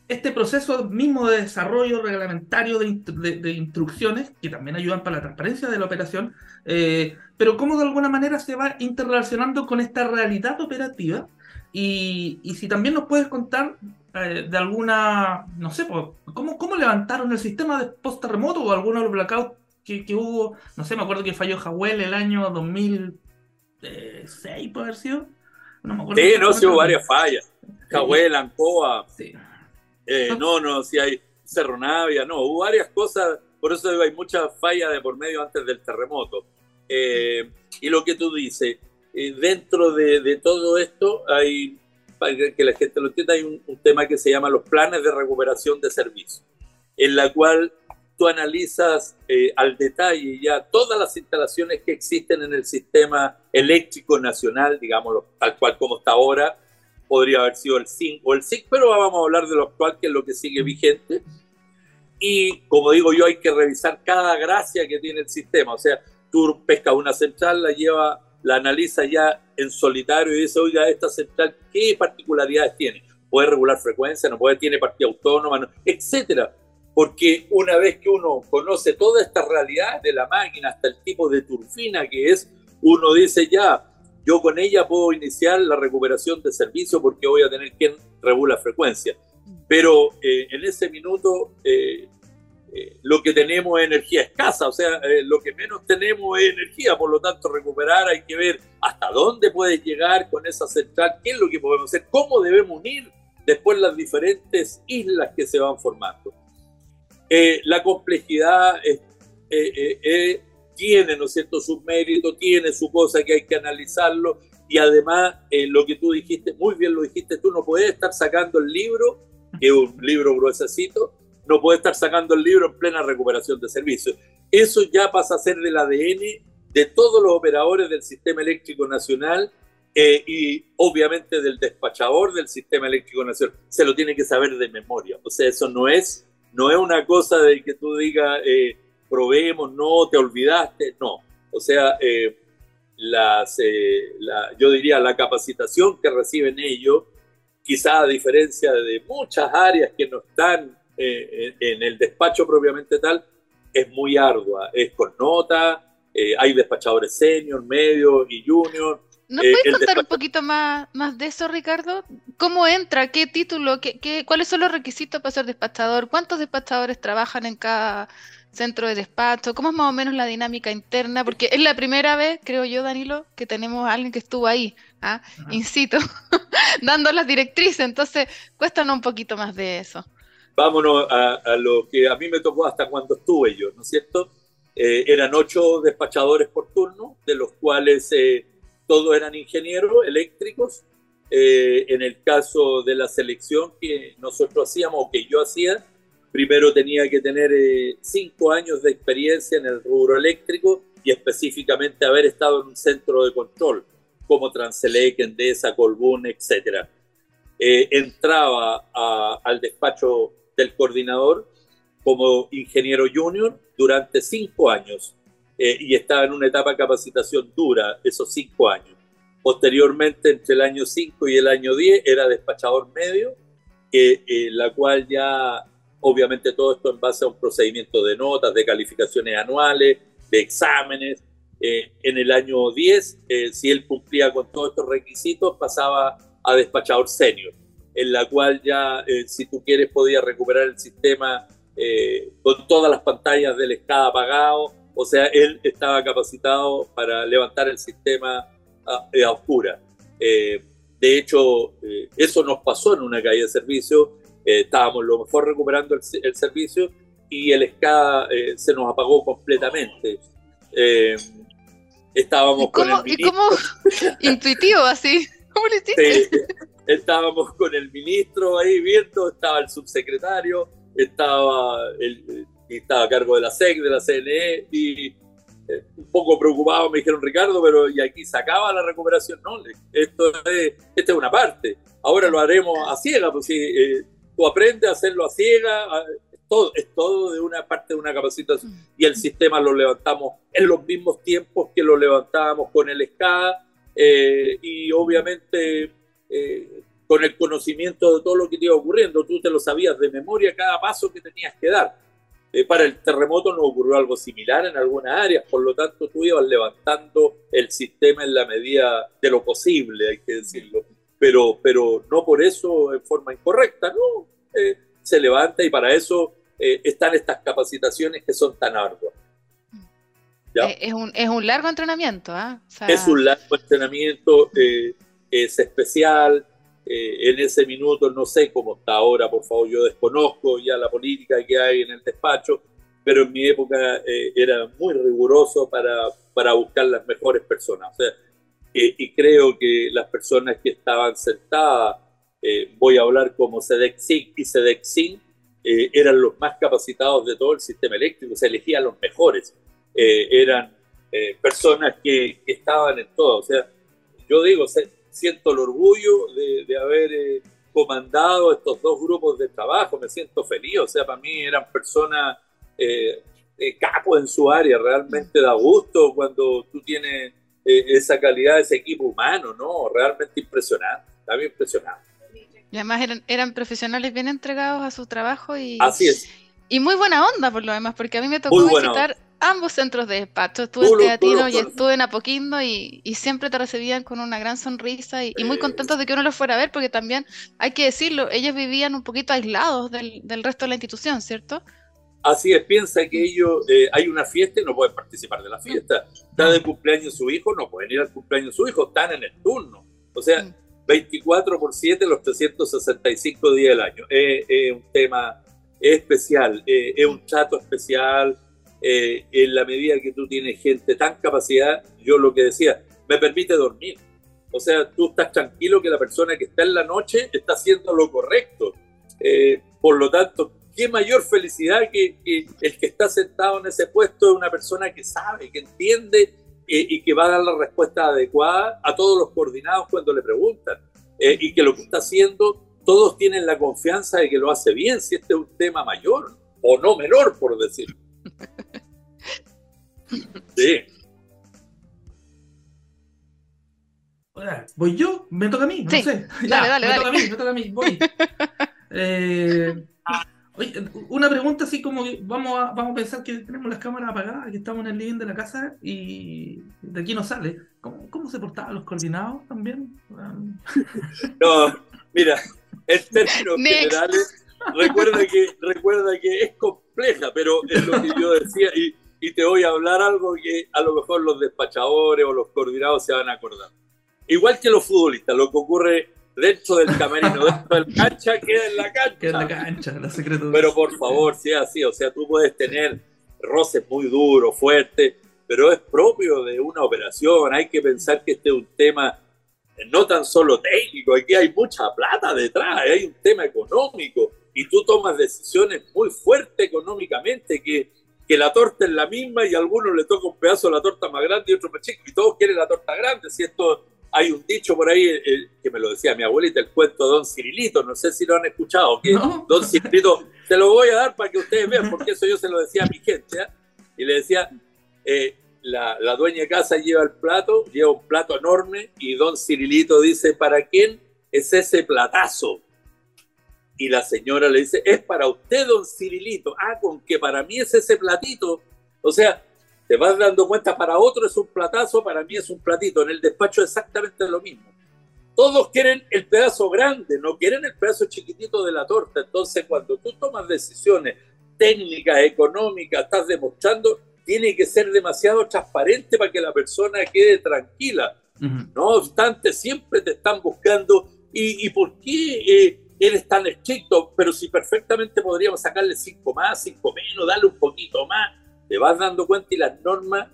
este proceso mismo de desarrollo reglamentario de, de, instrucciones, que también ayudan para la transparencia de la operación, eh, pero cómo de alguna manera se va interrelacionando con esta realidad operativa y, si también nos puedes contar eh, de alguna, no sé, ¿cómo, ¿cómo levantaron el sistema de post-terremoto o alguno de los blackouts que, hubo? No sé, me acuerdo que falló Jawel el año 2006, puede haber sido. No me acuerdo. Sí, no, sí hubo varias fallas. Jawel, Ancoa. Sí. Eh, no, no, sí hay Cerro Navia, no, hubo varias cosas, por eso hay muchas fallas de por medio antes del terremoto. Eh, y lo que tú dices, dentro de, todo esto hay, para que la gente lo entienda, hay un, tema que se llama los planes de recuperación de servicios, en la cual tú analizas eh, al detalle ya todas las instalaciones que existen en el sistema eléctrico nacional, digamos, tal cual como está ahora, podría haber sido el SIN o el SIC, pero vamos a hablar de lo actual, que es lo que sigue vigente. Y como digo yo, hay que revisar cada gracia que tiene el sistema. O sea, tú pescas una central, la lleva la analiza ya en solitario y dice, oiga, esta central, ¿qué particularidades tiene? ¿Puede regular frecuencia? ¿No puede? ¿Tiene partida autónoma? etcétera. Porque una vez que uno conoce toda esta realidad de la máquina, hasta el tipo de turbina que es, uno dice ya, yo con ella puedo iniciar la recuperación de servicio porque voy a tener quien regula frecuencia. Pero eh, en ese minuto, eh, eh, lo que tenemos es energía escasa, o sea, eh, lo que menos tenemos es energía, por lo tanto recuperar hay que ver hasta dónde puedes llegar con esa central, qué es lo que podemos hacer, cómo debemos unir después las diferentes islas que se van formando. Eh, la complejidad tiene, ¿no es cierto?, su mérito, tiene su cosa que hay que analizarlo y además lo que tú dijiste, muy bien lo dijiste, tú no puedes estar sacando el libro, que es un libro gruesecito, no puede estar sacando el libro en plena recuperación de servicios. Eso ya pasa a ser del ADN de todos los operadores del sistema eléctrico nacional eh, y obviamente del despachador del sistema eléctrico nacional. Se lo tiene que saber de memoria. O sea, eso no es, no es una cosa de que tú digas, eh, probemos, no, te olvidaste, no. O sea, eh, las, yo diría la capacitación que reciben ellos, quizá a diferencia de muchas áreas que no están eh, en el despacho propiamente tal es muy ardua, es con nota, eh, hay despachadores senior, medio y junior. ¿No eh, puedes contar un poquito más, más de eso, Ricardo? ¿Cómo entra? ¿Qué título? ¿Qué, qué, cuáles son los requisitos para ser despachador? ¿Cuántos despachadores trabajan en cada centro de despacho? ¿Cómo es más o menos la dinámica interna? Porque es la primera vez, creo yo, Danilo, que tenemos a alguien que estuvo ahí, ¿ah? in situ, dando las directrices. Entonces, cuéntanos un poquito más de eso vámonos a, lo que a mí me tocó hasta cuando estuve yo, ¿no es cierto? Eh, eran ocho despachadores por turno, de los cuales eh, todos eran ingenieros eléctricos. Eh, en el caso de la selección que nosotros hacíamos o que yo hacía, primero tenía que tener cinco años de experiencia en el rubro eléctrico y específicamente haber estado en un centro de control como Transelec, Endesa, Colbún, etc. entraba al despacho del coordinador como ingeniero junior durante cinco años eh, y estaba en una etapa de capacitación dura esos cinco años. Posteriormente, entre el año 5 y el año 10, era despachador medio, que, eh, la cual ya, obviamente todo esto en base a un procedimiento de notas, de calificaciones anuales, de exámenes. Eh, en el año 10, si él cumplía con todos estos requisitos, pasaba a despachador senior en la cual ya, eh, si tú quieres, podías recuperar el sistema eh, con todas las pantallas del escada apagado. O sea, él estaba capacitado para levantar el sistema a, a oscura. Eh, de hecho, eso nos pasó en una caída de servicio. estábamos lo mejor recuperando el, servicio y el SCADA se nos apagó completamente. estábamos con el ¿Y cómo intuitivo así? ¿Cómo le hiciste? estábamos con el ministro ahí viendo, estaba el subsecretario, estaba, el, estaba a cargo de la SEC, de la CNE, y eh, un poco preocupado me dijeron, Ricardo, pero ¿y aquí se acaba la recuperación? No, esto es, esta es una parte, ahora lo haremos a ciega, pues si eh, tú aprendes a hacerlo a ciega, es todo, es todo de una parte de una capacitación, y el sistema lo levantamos en los mismos tiempos que lo levantábamos con el SCA, eh, y obviamente eh, con el conocimiento de todo lo que te iba ocurriendo. Tú te lo sabías de memoria cada paso que tenías que dar. Eh, para el terremoto no ocurrió algo similar en algunas áreas, por lo tanto tú ibas levantando el sistema en la medida de lo posible, hay que decirlo, pero, pero no por eso en forma incorrecta, no, eh, se levanta y para eso están estas capacitaciones que son tan arduas. Es, un, es un largo entrenamiento, ¿ah? es un largo entrenamiento es especial. Eh, en ese minuto no sé cómo está ahora, por favor, yo desconozco ya la política que hay en el despacho, pero en mi época eh, era muy riguroso para, para buscar las mejores personas. O sea, y creo que las personas que estaban sentadas, eh, voy a hablar como SEDEXIN y SEDEXIN, eran los más capacitados de todo el sistema eléctrico, se elegían los mejores, eran personas que, que, estaban en todo. O sea, yo digo, siento el orgullo de, haber eh, comandado estos dos grupos de trabajo, me siento feliz, o sea, para mí eran personas eh, eh capos en su área, realmente da gusto cuando tú tienes eh, esa calidad, ese equipo humano, ¿no? Realmente impresionante, está bien impresionante. Y además eran, eran profesionales bien entregados a su trabajo y... Así es. Y muy buena onda por lo demás, porque a mí me tocó visitar ambos centros de despacho. Estuve en Teatino y estuve en Apoquindo y, siempre te recibían con una gran sonrisa y, muy contentos de que uno los fuera a ver, porque también hay que decirlo, ellos vivían un poquito aislados del, resto de la institución, ¿cierto? Así es, piensa que ellos, eh, hay una fiesta y no pueden participar de la fiesta. Está de cumpleaños su hijo, no pueden ir al cumpleaños de su hijo, están en el turno. O sea, 24 por 7 los 365 días del año. Es un tema especial, es un trato especial. En la medida que tú tienes gente tan capacidad, yo lo que decía, me permite dormir. O sea, tú estás tranquilo que la persona que está en la noche está haciendo lo correcto. Eh, por lo tanto, qué mayor felicidad que, el que está sentado en ese puesto es una persona que sabe, que entiende eh, y que va a dar la respuesta adecuada a todos los coordinados cuando le preguntan. Eh, y que lo que está haciendo, todos tienen la confianza de que lo hace bien, si este es un tema mayor o no menor, por decir. Sí. ¿Voy yo? ¿Me toca a mí? No sé. dale, dale, me dale. toca a mí, me toca a mí. Voy. Eh, una pregunta así como vamos a, vamos a pensar que tenemos las cámaras apagadas, que estamos en el living de la casa y de aquí no sale. ¿Cómo, cómo se portaban los coordinados también? No, mira, en términos generales, recuerda que, recuerda que es compleja, pero es lo que yo decía y, y te voy a hablar algo que a lo mejor los despachadores o los coordinados se van a acordar. Igual que los futbolistas, lo que ocurre dentro del camerino, dentro del cancha, queda en la cancha. Queda en la cancha, la secreto. Pero por favor, sea así, o sea, tú puedes tener roces muy duros, fuertes, pero es propio de una operación. Hay que pensar que este es un tema no tan solo técnico, aquí hay mucha plata detrás, hay un tema económico y tú tomas decisiones muy fuertes económicamente que, que la torta es la misma y a algunos le toca un pedazo de la torta más grande y otro más chico y todos quieren la torta grande. Si esto hay un dicho por ahí eh, que me lo decía mi abuelita, el cuento de Don Cirilito, no sé si lo han escuchado, que Don Cirilito, se lo voy a dar para que ustedes vean, porque eso yo se lo decía a mi gente, ¿eh? y le decía, eh, la, la, dueña de casa lleva el plato, lleva un plato enorme, y Don Cirilito dice, ¿para quién es ese platazo? Y la señora le dice, es para usted, Don Cirilito. Ah, con que para mí es ese platito. O sea, te vas dando cuenta, para otro es un platazo, para mí es un platito. En el despacho exactamente lo mismo. Todos quieren el pedazo grande, no quieren el pedazo chiquitito de la torta. Entonces, cuando tú tomas decisiones técnicas, económicas, estás demostrando, tiene que ser demasiado transparente para que la persona quede tranquila. No obstante, siempre te están buscando. ¿Y, y por qué eh, eres tan estricto? Pero si perfectamente podríamos sacarle cinco más, cinco menos, darle un poquito más te vas dando cuenta y las normas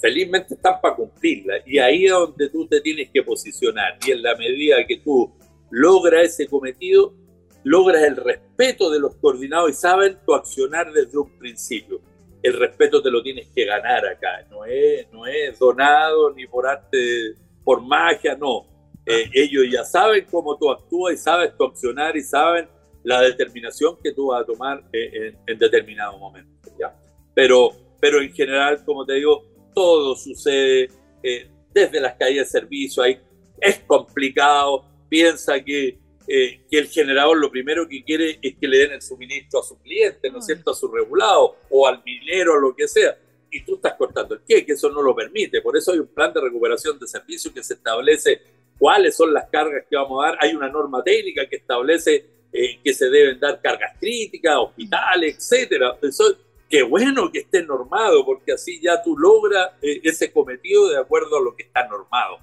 felizmente están para cumplirlas. Y ahí es donde tú te tienes que posicionar. Y en la medida que tú logras ese cometido, logras el respeto de los coordinados y saben tu accionar desde un principio. El respeto te lo tienes que ganar acá. No es, no es donado ni por arte, por magia, no. Eh, ellos ya saben cómo tú actúas y sabes tu accionar y saben la determinación que tú vas a tomar eh, en, en determinado momento. ¿ya? pero, pero en general, como te digo, todo sucede eh, desde las caídas de servicio, ahí es complicado, piensa que, eh, que el generador lo primero que quiere es que le den el suministro a su cliente, ¿no es cierto?, a su regulado o al minero o lo que sea, y tú estás cortando el qué, que eso no lo permite, por eso hay un plan de recuperación de servicio que se establece cuáles son las cargas que vamos a dar, hay una norma técnica que establece eh, que se deben dar cargas críticas, hospitales, etcétera. Eso, qué bueno que esté normado, porque así ya tú logras eh, ese cometido de acuerdo a lo que está normado.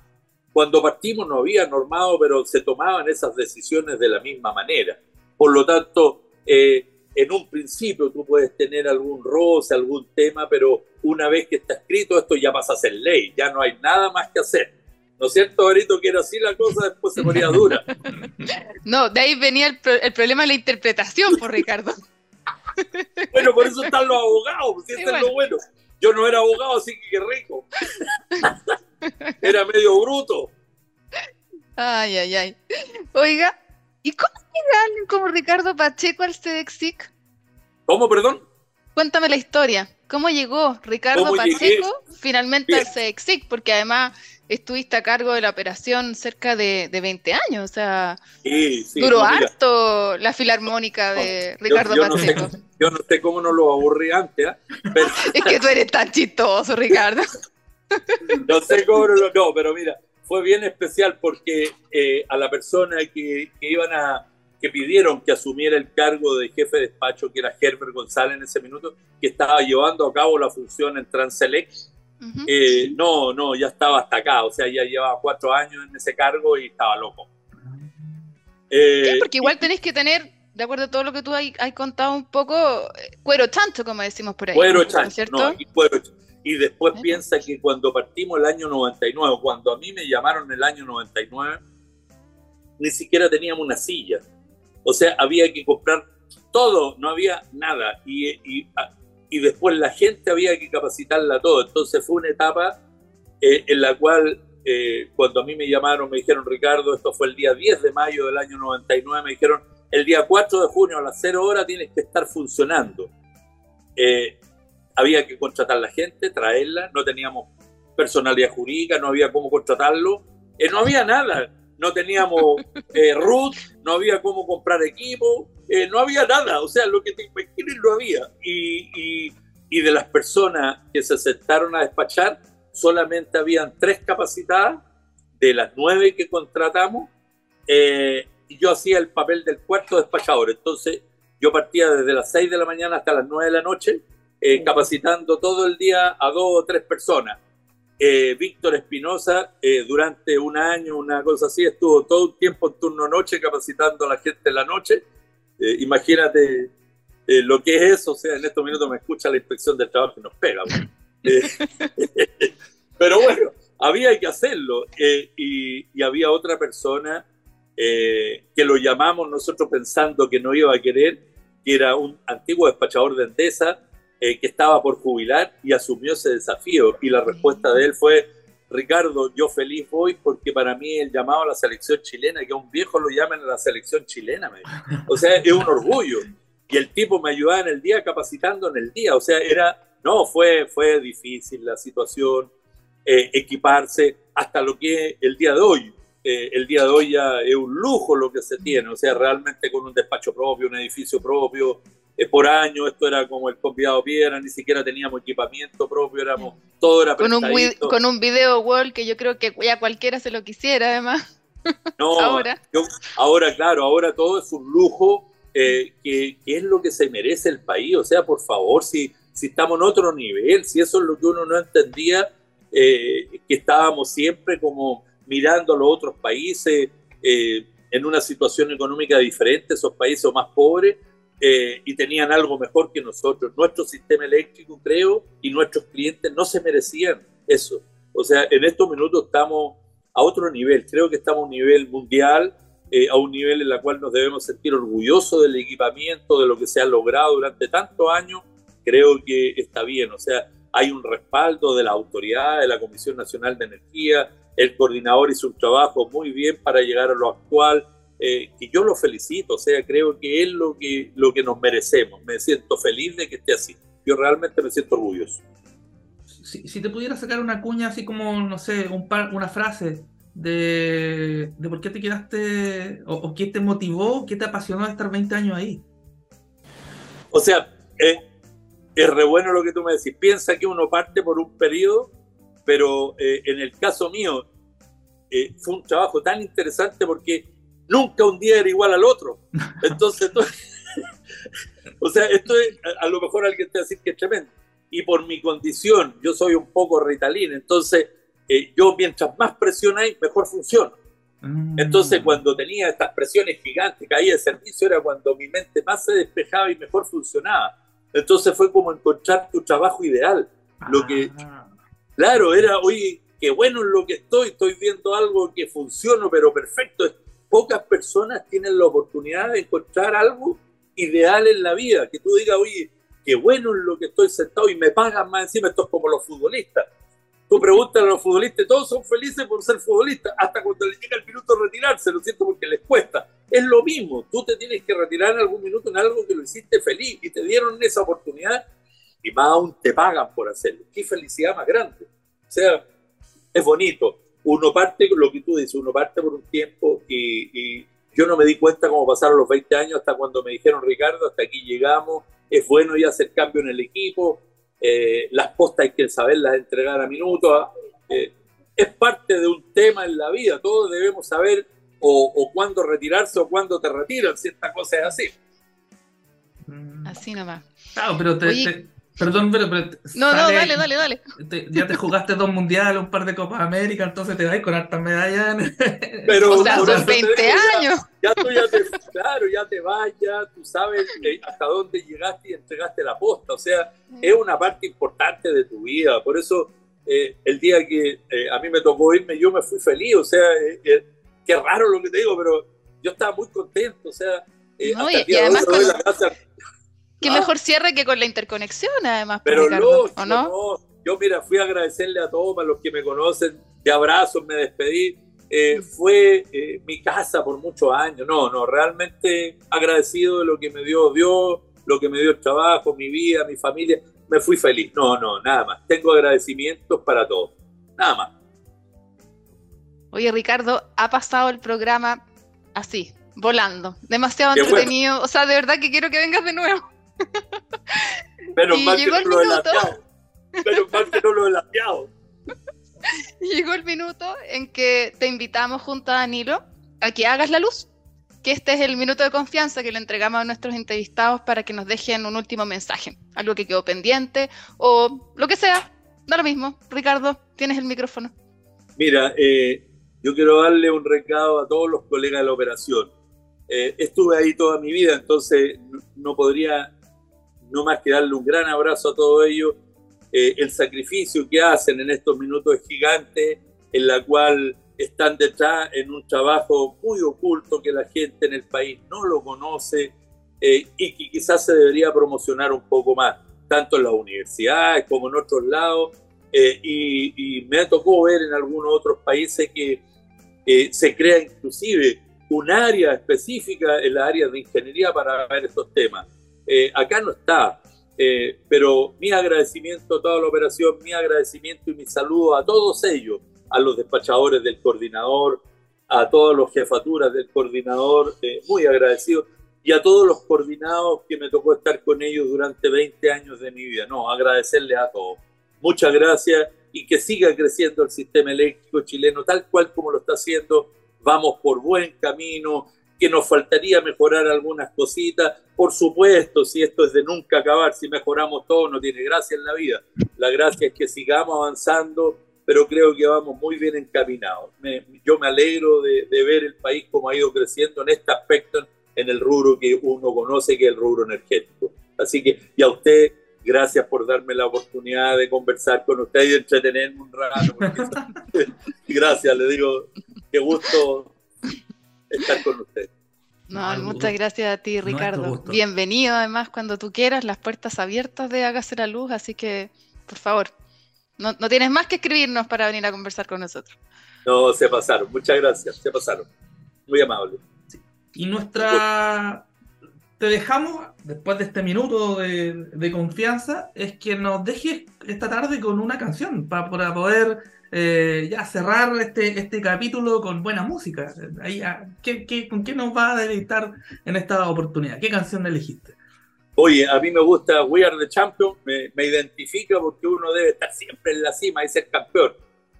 Cuando partimos no había normado, pero se tomaban esas decisiones de la misma manera. Por lo tanto, eh, en un principio tú puedes tener algún roce, algún tema, pero una vez que está escrito, esto ya pasa a ser ley, ya no hay nada más que hacer. ¿No es cierto, Barito? Que era así la cosa, después se ponía dura. No, de ahí venía el, el problema de la interpretación, por Ricardo. Bueno, por eso están los abogados, si eso es lo bueno. Yo no era abogado, así que qué rico. Era medio bruto. Ay, ay, ay. Oiga, ¿y cómo llega alguien como Ricardo Pacheco al CEDEXIC? ¿Cómo, perdón? Cuéntame la historia. ¿Cómo llegó Ricardo Pacheco finalmente al CEDEXIC? Porque además estuviste a cargo de la operación cerca de, de 20 años, o sea, duró harto la filarmónica de Ricardo Pacheco. No sé, yo no sé cómo no lo aburrí antes, ¿eh? pero... es que tú eres tan chistoso, Ricardo. no sé cómo no lo... No, pero mira, fue bien especial porque eh, a la persona que, que, iban a, que pidieron que asumiera el cargo de jefe de despacho, que era Herbert González en ese minuto, que estaba llevando a cabo la función en Eh, no, no, ya estaba hasta acá, o sea, ya llevaba cuatro años en ese cargo y estaba loco. Eh, porque igual tenés que tener, de acuerdo a todo lo que tú has, contado un poco, eh, cuero chancho, como decimos por ahí. Cuero chancho, ¿no? Y, cuero, y después piensa que cuando partimos el año 99, cuando a mí me llamaron el año 99, ni siquiera teníamos una silla. O sea, había que comprar todo, no había nada. Y, y, y después la gente había que capacitarla todo. Entonces fue una etapa eh, en la cual eh, cuando a mí me llamaron, me dijeron, Ricardo, esto fue el día 10 de mayo del año 99, me dijeron, el día 4 de junio a las 0 horas tienes que estar funcionando. Eh, había que contratar a la gente, traerla, no teníamos personalidad jurídica, no había cómo contratarlo, eh, no había nada, no teníamos root, no había cómo comprar equipo, no había nada, o sea, lo que te imagines lo había. Y, y, y de las personas que se sentaron a despachar, solamente habían tres capacitadas de las nueve que contratamos eh, y yo hacía el papel del cuarto despachador. Entonces yo partía desde las seis de la mañana hasta las nueve de la noche eh, capacitando todo el día a dos o tres personas. Eh, Víctor Espinosa, durante un año, una cosa así, estuvo todo un tiempo en turno noche capacitando a la gente en la noche. Imagínate lo que es eso, o sea, en estos minutos me escucha la inspección del trabajo que nos pega. Pero bueno, había que hacerlo. Eh, y, había otra persona eh, que lo llamamos nosotros pensando que no iba a querer, que era un antiguo despachador de Endesa eh, que estaba por jubilar y asumió ese desafío. Y la respuesta de él fue, Ricardo, yo feliz voy porque para mí el llamado a la selección chilena, que a un viejo lo llamen a la selección chilena, o sea, es un orgullo. Y el tipo me ayudaba en el día capacitando en el día, o sea, era, no, fue, fue difícil la situación, eh, equiparse hasta lo que es el día de hoy. Eh, el día de hoy ya es un lujo lo que se tiene, o sea, realmente con un despacho propio, un edificio propio, por año, esto era como el convidado piedra, ni siquiera teníamos equipamiento propio, éramos, todo era con un, con un video wall que yo creo que ya cualquiera se lo quisiera además. No, ahora. ahora, claro, ahora todo es un lujo que, que, es lo que se merece el país, o sea, por favor, si, si estamos en otro nivel, si eso es lo que uno no entendía, eh, que estábamos siempre como mirando a los otros países eh, en una situación económica diferente, esos países más pobres, eh, y tenían algo mejor que nosotros. Nuestro sistema eléctrico, creo, y nuestros clientes no se merecían eso. O sea, en estos minutos estamos a otro nivel, creo que estamos a un nivel mundial, a un nivel en el cual nos debemos sentir orgullosos del equipamiento, de lo que se ha logrado durante tantos años, creo que está bien. O sea, hay un respaldo de la autoridad, de la Comisión Nacional de Energía, el coordinador hizo un trabajo muy bien para llegar a lo actual, eh, y yo lo felicito, o sea, creo que es lo que, lo que nos merecemos, me siento feliz de que esté así, yo realmente me siento orgulloso. Si, te pudiera sacar una cuña así como, no sé, un par, una frase de, de por qué te quedaste, o, o, qué te motivó, qué te apasionó estar 20 años ahí. O sea, eh, es re bueno lo que tú me decís. Piensa que uno parte por un periodo, pero eh, en el caso mío eh, fue un trabajo tan interesante porque nunca un día era igual al otro. Entonces, o sea, esto es, a, lo mejor alguien te va a decir que es tremendo. Y por mi condición, yo soy un poco ritalín, entonces eh, yo mientras más presión hay, mejor funciona. Mm. Entonces, cuando tenía estas presiones gigantes, caía de servicio, era cuando mi mente más se despejaba y mejor funcionaba. Entonces fue como encontrar tu trabajo ideal. Lo que, ah. claro, era, oye, qué bueno en lo que estoy, estoy viendo algo que funciona, pero perfecto. Pocas personas tienen la oportunidad de encontrar algo ideal en la vida, que tú digas, oye, qué bueno en lo que estoy sentado y me pagan más encima, esto es como los futbolistas. Tú preguntas a los futbolistas, todos son felices por ser futbolistas, hasta cuando les llega el minuto de retirarse, lo siento, porque les cuesta. Es lo mismo, tú te tienes que retirar en algún minuto en algo que lo hiciste feliz y te dieron esa oportunidad y más aún te pagan por hacerlo. Qué felicidad más grande. O sea, es bonito. Uno parte, lo que tú dices, uno parte por un tiempo y, yo no me di cuenta cómo pasaron los 20 años hasta cuando me dijeron, Ricardo, hasta aquí llegamos, es bueno ya hacer cambio en el equipo, eh, las postas hay que saberlas entregar a minutos. Eh, es parte de un tema en la vida, todos debemos saber o, o cuándo retirarse o cuándo te retiran, si esta cosa es así. Mm. Así nomás. Claro, pero te, Perdón, pero. no, no, dale, dale, dale. ya te jugaste dos mundiales, un par de Copas América, entonces te vas con hartas medallas. Pero, o sea, son 20 años. Ya, tú ya te, claro, ya te vas, ya tú sabes hasta dónde llegaste y entregaste la posta. O sea, es una parte importante de tu vida. Por eso, eh, el día que eh, a mí me tocó irme, yo me fui feliz. O sea, eh, qué raro lo que te digo, pero yo estaba muy contento. O sea, no, y, además, Qué ah. mejor cierre que con la interconexión, además. Pero Ricardo, no? Yo, mira, fui a agradecerle a todos, a los que me conocen, de abrazos, me despedí. Eh, mm. fue eh, mi casa por muchos años. No, no, realmente agradecido de lo que me dio Dios, lo que me dio el trabajo, mi vida, mi familia. Me fui feliz. No, no, nada más. Tengo agradecimientos para todos. Nada más. Oye, Ricardo, ha pasado el programa así, volando. Demasiado entretenido. O sea, de verdad que quiero que vengas de nuevo. Pero más que no lo he Pero más que no lo he Llegó el minuto en que te invitamos junto a Danilo a que hagas la luz. Que este es el minuto de confianza que le entregamos a nuestros entrevistados para que nos dejen un último mensaje. Algo que quedó pendiente o lo que sea. Da lo mismo. Ricardo, tienes el micrófono. Mira, eh, yo quiero darle un recado a todos los colegas de la operación. Eh, estuve ahí toda mi vida, entonces no podría no más que darle un gran abrazo a todos ellos. Eh, el sacrificio que hacen en estos minutos es gigante, en la cual están detrás en un trabajo muy oculto que la gente en el país no lo conoce eh, y que quizás se debería promocionar un poco más, tanto en las universidades como en otros lados. Eh, y, y, me tocó ver en algunos otros países que se crea inclusive un área específica en la área de ingeniería para ver estos temas. Eh, acá no está. Eh, pero mi agradecimiento a toda la operación, mi agradecimiento y mi saludo a todos ellos, a los despachadores del coordinador, a todas las jefaturas del coordinador, eh, muy agradecido, y a todos los coordinados que me tocó estar con ellos durante 20 años de mi vida. No, agradecerles a todos. Muchas gracias y que siga creciendo el sistema eléctrico chileno tal cual como lo está haciendo. Vamos por buen camino que nos faltaría mejorar algunas cositas. Por supuesto, si esto es de nunca acabar, si mejoramos todo, no tiene gracia en la vida. La gracia es que sigamos avanzando, pero creo que vamos muy bien encaminados. yo me alegro de, ver el país como ha ido creciendo en este aspecto, en el rubro que uno conoce, que es el rubro energético. Así que, y a usted, gracias por darme la oportunidad de conversar con usted y de entretenerme un rato. gracias, le digo, qué gusto estar con usted. No, muchas gracias a ti, Ricardo. Bienvenido, además, cuando tú quieras, las puertas abiertas de Hágase la Luz, así que, por favor, no, tienes más que escribirnos para venir a conversar con nosotros. No, se pasaron, muchas gracias, se pasaron. Muy amable. Y nuestra... Te dejamos, después de este minuto de, confianza, es que nos dejes esta tarde con una canción para, para poder eh, ya cerrar este, este capítulo con buena música. Ahí, ah, ¿qué, con qué nos va a deleitar en esta oportunidad? ¿Qué canción elegiste? Oye, a mí me gusta We Are the Champion, me, me identifica porque uno debe estar siempre en la cima y ser campeón.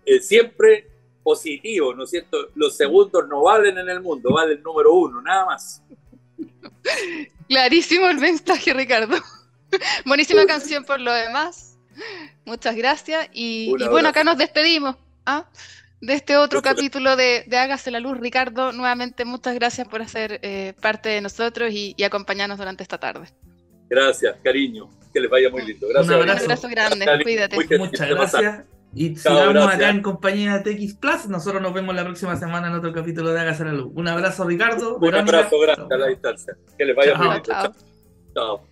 Eh, siempre positivo, ¿no es cierto? Los segundos no valen en el mundo, vale el número uno, nada más. Clarísimo el mensaje, Ricardo. Buenísima canción por lo demás. Muchas gracias. Y, bueno, acá nos despedimos ¿ah? de este otro capítulo de, Hágase la Luz. Ricardo, nuevamente muchas gracias por hacer eh, parte de nosotros y, acompañarnos durante esta tarde. Gracias, cariño. Que les vaya muy lindo. Gracias. Un abrazo, grande. Cuídate. Muchas gracias. Y sigamos acá en compañía de TX Plus. Nosotros nos vemos la próxima semana en otro capítulo de Hágase la Luz. Un abrazo, Ricardo. Un abrazo grande a la distancia. Que les vaya muy bien. chao. chao.